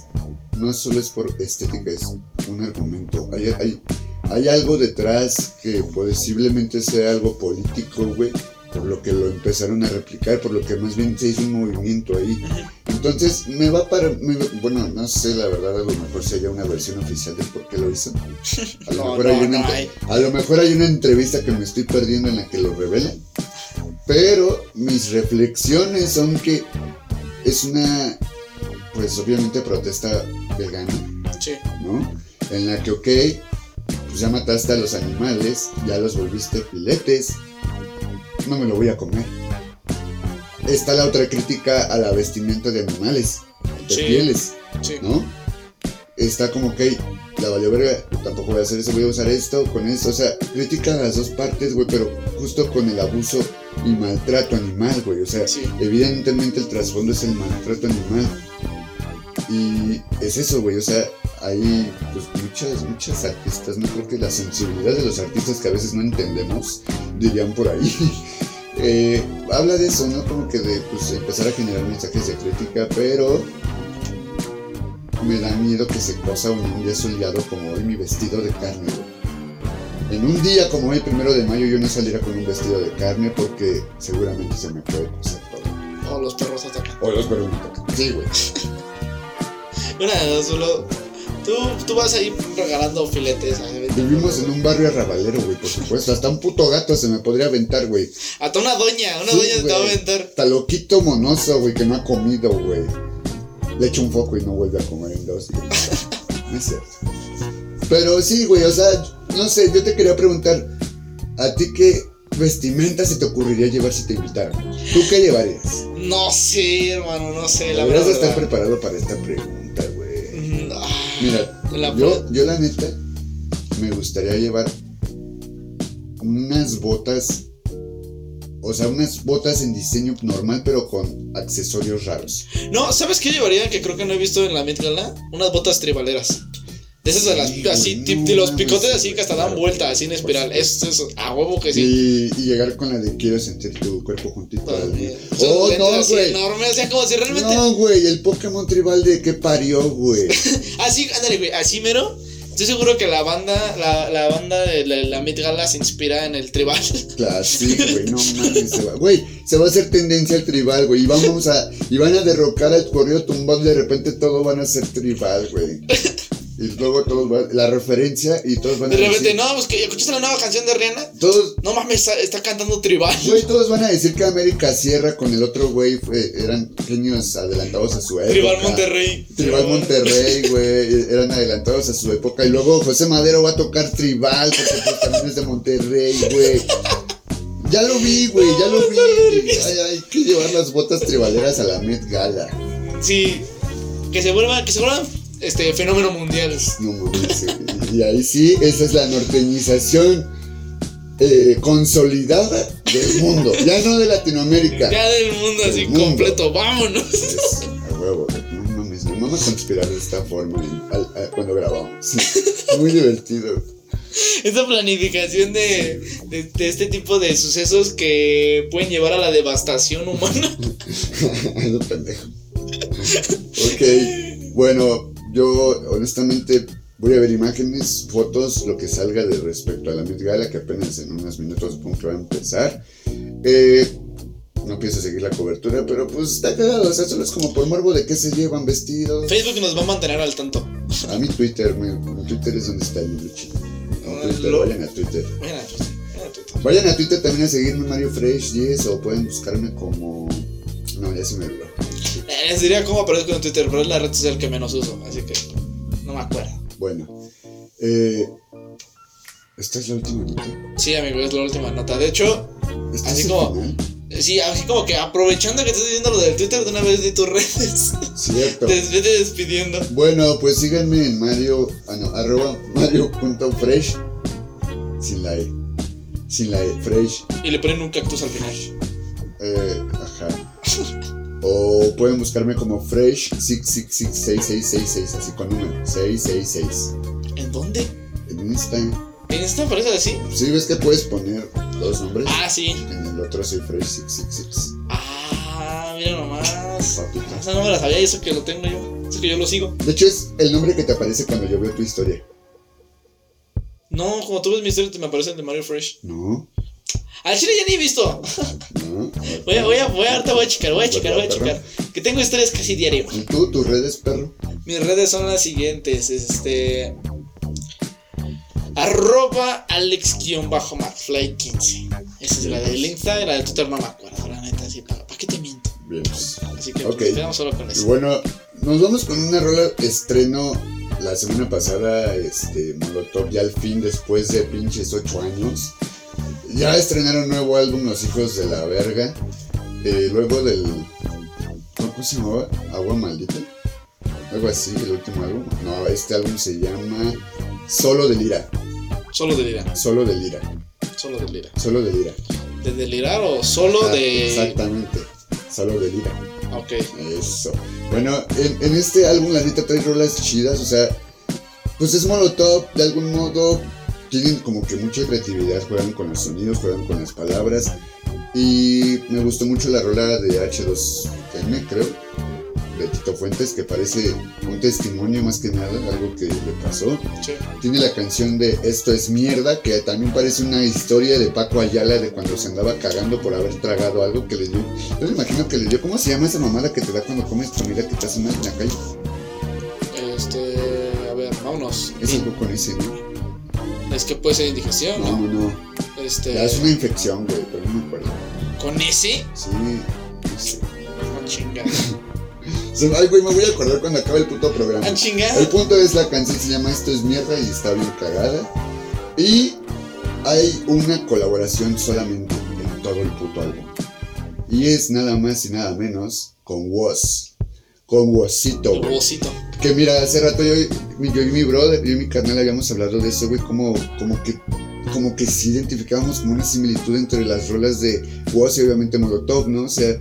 no solo es por estética, es un argumento. Hay, hay, hay algo detrás que posiblemente sea algo político, güey, por lo que lo empezaron a replicar, por lo que más bien se hizo un movimiento ahí. Entonces, me va para... me- bueno, no sé, la verdad, a lo mejor si haya una versión oficial de por qué lo hizo. A lo, No, mejor, no, hay una, no entre- hay. a lo mejor hay una entrevista que me estoy perdiendo en la que lo revelan. Pero mis reflexiones son que es una, pues obviamente protesta vegana, Sí. ¿no? En la que, ok, pues ya mataste a los animales, ya los volviste filetes, no me lo voy a comer. Está la otra crítica a la vestimenta de animales, de Sí. pieles, Sí. ¿no? Está como que la valió verga, tampoco voy a hacer eso, voy a usar esto con esto. O sea, critica las dos partes, güey, pero justo con el abuso y maltrato animal, güey. O sea, Sí. evidentemente el trasfondo es el maltrato animal. Y es eso, güey. O sea, hay pues muchas, muchas artistas. No creo que la sensibilidad de los artistas que a veces no entendemos, dirían por ahí. eh, habla de eso, ¿no? Como que de pues, empezar a generar mensajes de crítica, pero me da miedo que se cosa un día soleado como hoy mi vestido de carne. güey. En un día como hoy, primero de mayo, yo no saliera con un vestido de carne porque seguramente se me puede coser todo. O los perros atacan. O los perros me tocan. Sí, güey. Una de dos, solo. Tú, tú vas ahí regalando filetes. Vivimos en un barrio arrabalero, güey, por supuesto. Hasta un puto gato se me podría aventar, güey. Hasta una doña, una Sí, doña te va a aventar. Hasta loquito monoso, güey, que no ha comido, güey. Le echo un foco y no vuelve a comer en dos. No es cierto. Pero sí, güey, o sea, no sé, yo te quería preguntar, ¿a ti qué vestimenta se te ocurriría llevar si te invitaran? ¿Tú qué llevarías? No sé, hermano, no sé. La Deberías verdad. de estar preparado para esta pregunta, Mira, La yo, yo la neta me gustaría llevar unas botas, o sea, unas botas en diseño normal, pero con accesorios raros. No, ¿sabes qué llevaría? Que creo que no he visto en la Met Gala. Unas botas tribaleras. De esas de las, Sí, así, güey, tip- no de los picotes sí, así que hasta dan vuelta, así en espiral. Es, es a huevo que sí. Y, y llegar con la de quiero sentir tu cuerpo juntito Oh, no, güey. enormes, o sea, como si realmente. No, güey, el Pokémon tribal de que parió, güey. Así, ándale, güey, así mero. Estoy seguro que la banda, la, la banda de la, la Met Gala se inspira en el tribal. Claro, sí, güey, no mames, se va, güey, se va a hacer tendencia al tribal, güey, y vamos a, y van a derrocar al correo tumbado y de repente todo van a ser tribal, güey. Y luego todos van, la referencia y todos van a De repente, decir, no, pues que escuchaste la nueva canción de Rihanna. todos, No mames, está, está cantando tribal. güey, todos van a decir que América Sierra con el otro güey fue- eran genios adelantados a su época. Tribal Monterrey. Tribal Monterrey, güey, eran adelantados a su época. Y luego José Madero va a tocar Tribal, porque pues, también es de Monterrey, güey. Ya lo vi, güey, ya lo vi. Ay, hay que llevar las botas tribaleras a la Met Gala. Sí. Que se vuelvan, que se vuelvan este fenómeno mundial. No mames, güey. Y ahí sí, esa es la norteñización eh, consolidada del mundo. Ya no de Latinoamérica. Ya del mundo así mundo. completo, vámonos. Es, a huevo, no mames, me mama conspirar de esta forma al- cuando grabamos. Muy divertido. Esta planificación de, de, de este tipo de sucesos que pueden llevar a la devastación humana. Ando pendejo. Ok, bueno, yo honestamente voy a ver imágenes, fotos, lo que salga de respecto a la Met Gala, que apenas en unos minutos supongo que va a empezar. Eh, no pienso seguir la cobertura, pero pues está cagado, o sea, solo es como por morbo de qué se llevan vestidos. Facebook nos va a mantener al tanto. A mi Twitter, mi, mi Twitter es donde está el libro chido. No, Ah, Twitter, vayan a Twitter. Pues, mira, tú- Vayan a Twitter también a seguirme Mario Fresh 10 o pueden buscarme como... No, ya se me olvidó. Eh, Les diría cómo aparezco en Twitter, pero es la red social que menos uso, así que no me acuerdo. Bueno, eh, esta es la última nota. Sí, amigo, es la última nota. De hecho, ¿Este Así como- final? sí, así como que aprovechando que estás diciendo lo del Twitter, de una vez di tus redes. Cierto. Te vete despidiendo. Bueno, pues síganme en Mario, ah no, arroba mario.fresh sin la E, sin la E, fresh, Y le ponen un cactus al final. eh, ajá. O pueden buscarme como Fresh6666666, así con número 666. ¿En dónde? En Instagram. ¿En esta aparece así? Si ves que puedes poner dos nombres. Ah, sí. En el otro soy Fresh666. Ah, mira nomás. Papito. Esa no me la sabía y eso que lo tengo yo. Eso que yo lo sigo. De hecho, es el nombre que te aparece cuando yo veo tu historia. No, como tú ves mi historia, te me aparece el de Mario Fresh. No, Al chile ya ni he visto. no. Voy a, voy a, voy a, ahorita voy a checar, voy a checar, voy a checar. Que tengo historias casi diario. ¿Y tú, tus redes, perro? Mis redes son las siguientes, este... Arroba Alex-McFly15. Esa es la del Insta y la de Twitter no me acuerdo, la neta, así, ¿para, ¿para qué te miento? Bien. Así que Ok. pues, quedamos solo con eso. bueno, nos vamos con una rola estreno la semana pasada, este, Molotov, ya al fin, después de pinches ocho años. Ya estrenaron nuevo álbum Los Hijos de la Verga. eh, luego del... ¿Cómo se llamaba? Agua Maldita. Algo así, el último álbum. No, este álbum se llama Solo de Lira. Solo de Lira, Solo de Lira. solo de Lira. Solo de Lira. ¿De delirar o solo de...? Exactamente. Solo de Lira. Ok. Eso. Bueno, en, en este álbum la neta trae rolas chidas, o sea, pues es Molotov, de algún modo tienen como que mucha creatividad, juegan con los sonidos, juegan con las palabras. Y me gustó mucho la rola de H2M, creo, de Tito Fuentes, que parece un testimonio más que nada, algo que le pasó. Sí. Tiene la canción de Esto es mierda, que también parece una historia de Paco Ayala de cuando se andaba cagando por haber tragado algo que le dio. Yo me imagino que le dio. ¿Cómo se llama esa mamada que te da cuando comes comida que te hace mal en la calle? Este... A ver, vámonos. Es algo con ese, ¿no? Es que puede ser indigestión, No, ¿no? no, no. Este... Ya es una infección, güey, pero no me acuerdo. ¿Con ese? Sí, no sé. Ah, chinga. O sea, Ay, güey, me voy a acordar cuando acabe el puto programa. Ah, chinga. El punto es la canción se llama Esto es mierda y está bien cagada. Y hay una colaboración solamente en todo el puto álbum. Y es nada más y nada menos con Woz. Con Wozito, bocito. Que mira, hace rato yo, yo y mi brother, yo y mi carnal habíamos hablado de eso, güey, como, como que como que sí identificábamos como una similitud entre las rolas de Woz y obviamente Molotov, ¿no? O sea,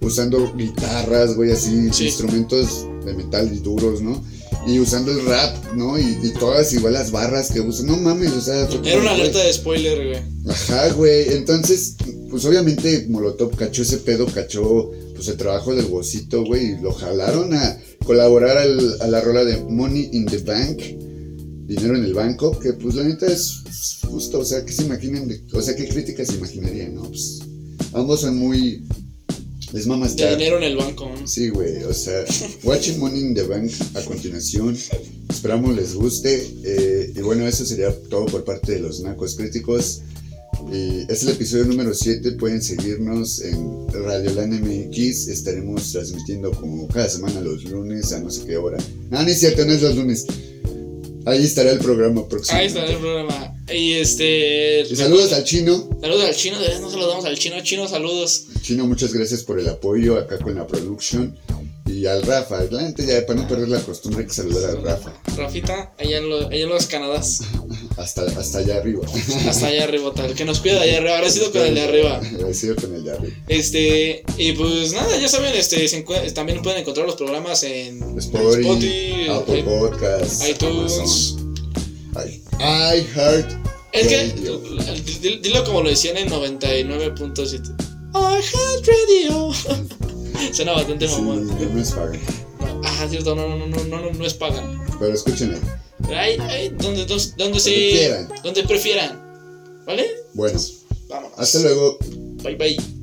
usando guitarras, güey, así, Sí. instrumentos de metal y duros, ¿no? Y usando el rap, ¿no? Y, y todas igual las barras que usan. No mames, o sea... fue Era una alerta de spoiler, güey. Ajá, güey. Entonces, pues obviamente Molotov cachó ese pedo, cachó pues el trabajo del Wozito, güey, y lo jalaron a colaborar al- a la rola de Money in the Bank, dinero en el banco, que pues la neta es justo, o sea, ¿qué se imaginen? de- o sea, ¿qué críticas se imaginarían, no? Pues ambos son muy... Les mamas De dinero en el banco. ¿no? Sí, güey, o sea, Watching Money in the Bank a continuación. Esperamos les guste. eh, y bueno, eso sería todo por parte de los Nacos Críticos. Y es el episodio número 7. Pueden seguirnos en Radio Lan MX. Estaremos transmitiendo como cada semana los lunes a no sé qué hora. Ah, no es cierto, no es los lunes. Ahí estará el programa próximo. Ahí está el programa. Y este. Y saludos al chino. Saludos al chino, de verdad no saludamos al chino. Chino, saludos. Chino, muchas gracias por el apoyo acá con la production. Y al Rafa, adelante ya, para no perder la costumbre hay que saludar al Rafa. Rafita, allá en, lo- allá en los Canadás. Hasta, hasta allá arriba. Hasta allá arriba, tal. Que nos cuida de allá arriba. Agradecido con el de arriba. Agradecido con el de arriba. Este, y pues nada, ya saben, este, también pueden encontrar los programas en Spotify, Spotify, Apple Podcasts, iTunes. IHeart. Es que, Radio. dilo como lo decían en 99.7. I had radio. Suena bastante Sí, mamón. no es pagan. Ah, cierto, no, no, no, no, no, es pagan. Pero escúchenla. Ay, ay, donde, donde, donde se. quieran. Donde prefieran. ¿Vale? Bueno, Vámonos. hasta luego. Bye, bye.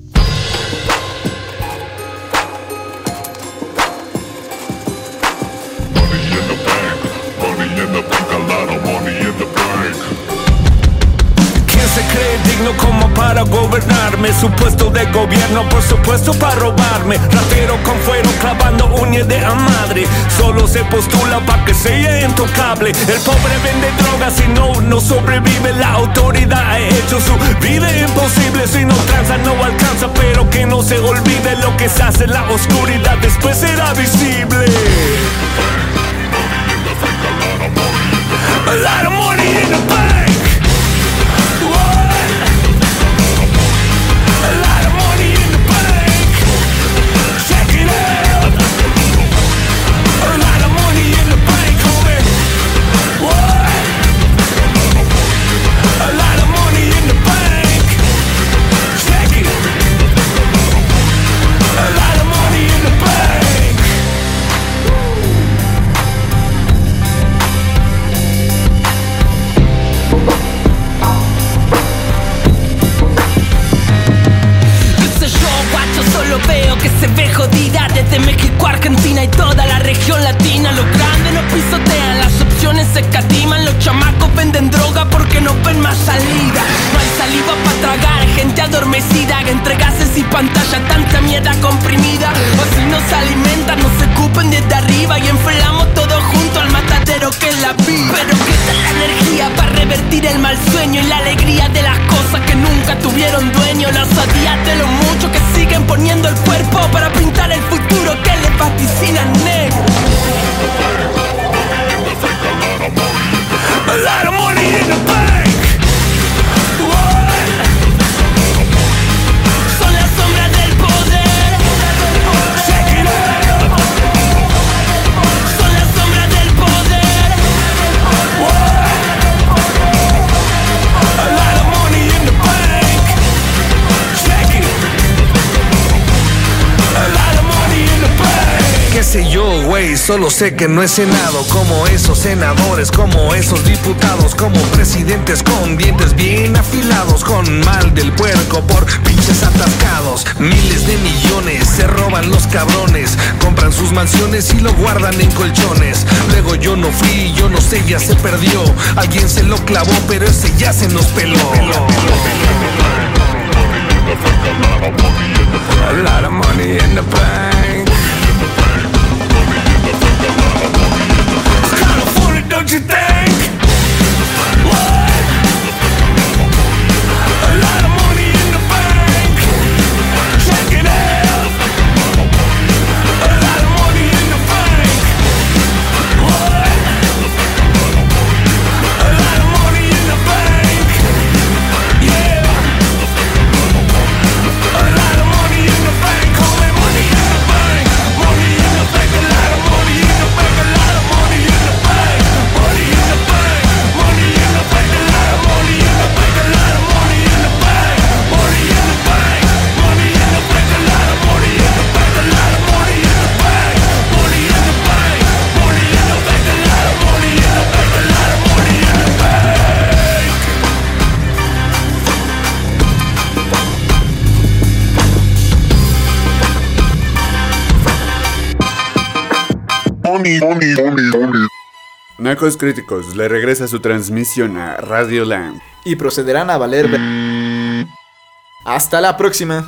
Cree digno como para gobernarme? Su puesto de gobierno, por supuesto, para robarme. Ratero con fuero clavando uñas de a madre. Solo se postula para que sea intocable. El pobre vende drogas y no, no sobrevive. La autoridad ha hecho su vida imposible. Si no tranza, no alcanza. Pero que no se olvide lo que se hace en la oscuridad. Después será visible. A lot of money in the bank. Región latina. Los grandes no pisotean, las opciones se catiman. Los chamacos venden droga porque no ven más salida. No hay saliva para tragar, gente adormecida entre gases y pantalla, tanta mierda comprimida. O si nos alimentan, nos ocupen desde arriba y enfriamos todo junto al matadero que es la vida. Pero ¿qué tal la energía para revertir el mal sueño y la alegría de las cosas que nunca tuvieron dueño? Los odias de lo mucho que siguen poniendo el cuerpo para pintar el futuro que negro. A lot of money in the bank. Güey, solo sé que no he cenado como esos senadores, como esos diputados, como presidentes con dientes bien afilados, con mal del puerco por pinches atascados. Miles de millones se roban los cabrones, compran sus mansiones y lo guardan en colchones. Luego yo no fui, yo no sé, ya se perdió. Alguien se lo clavó, pero ese ya se nos peló. Money in the bank. te tem. Nacos Críticos le regresa su transmisión a Radio Land. Y procederán a valer. ver- Hasta la próxima.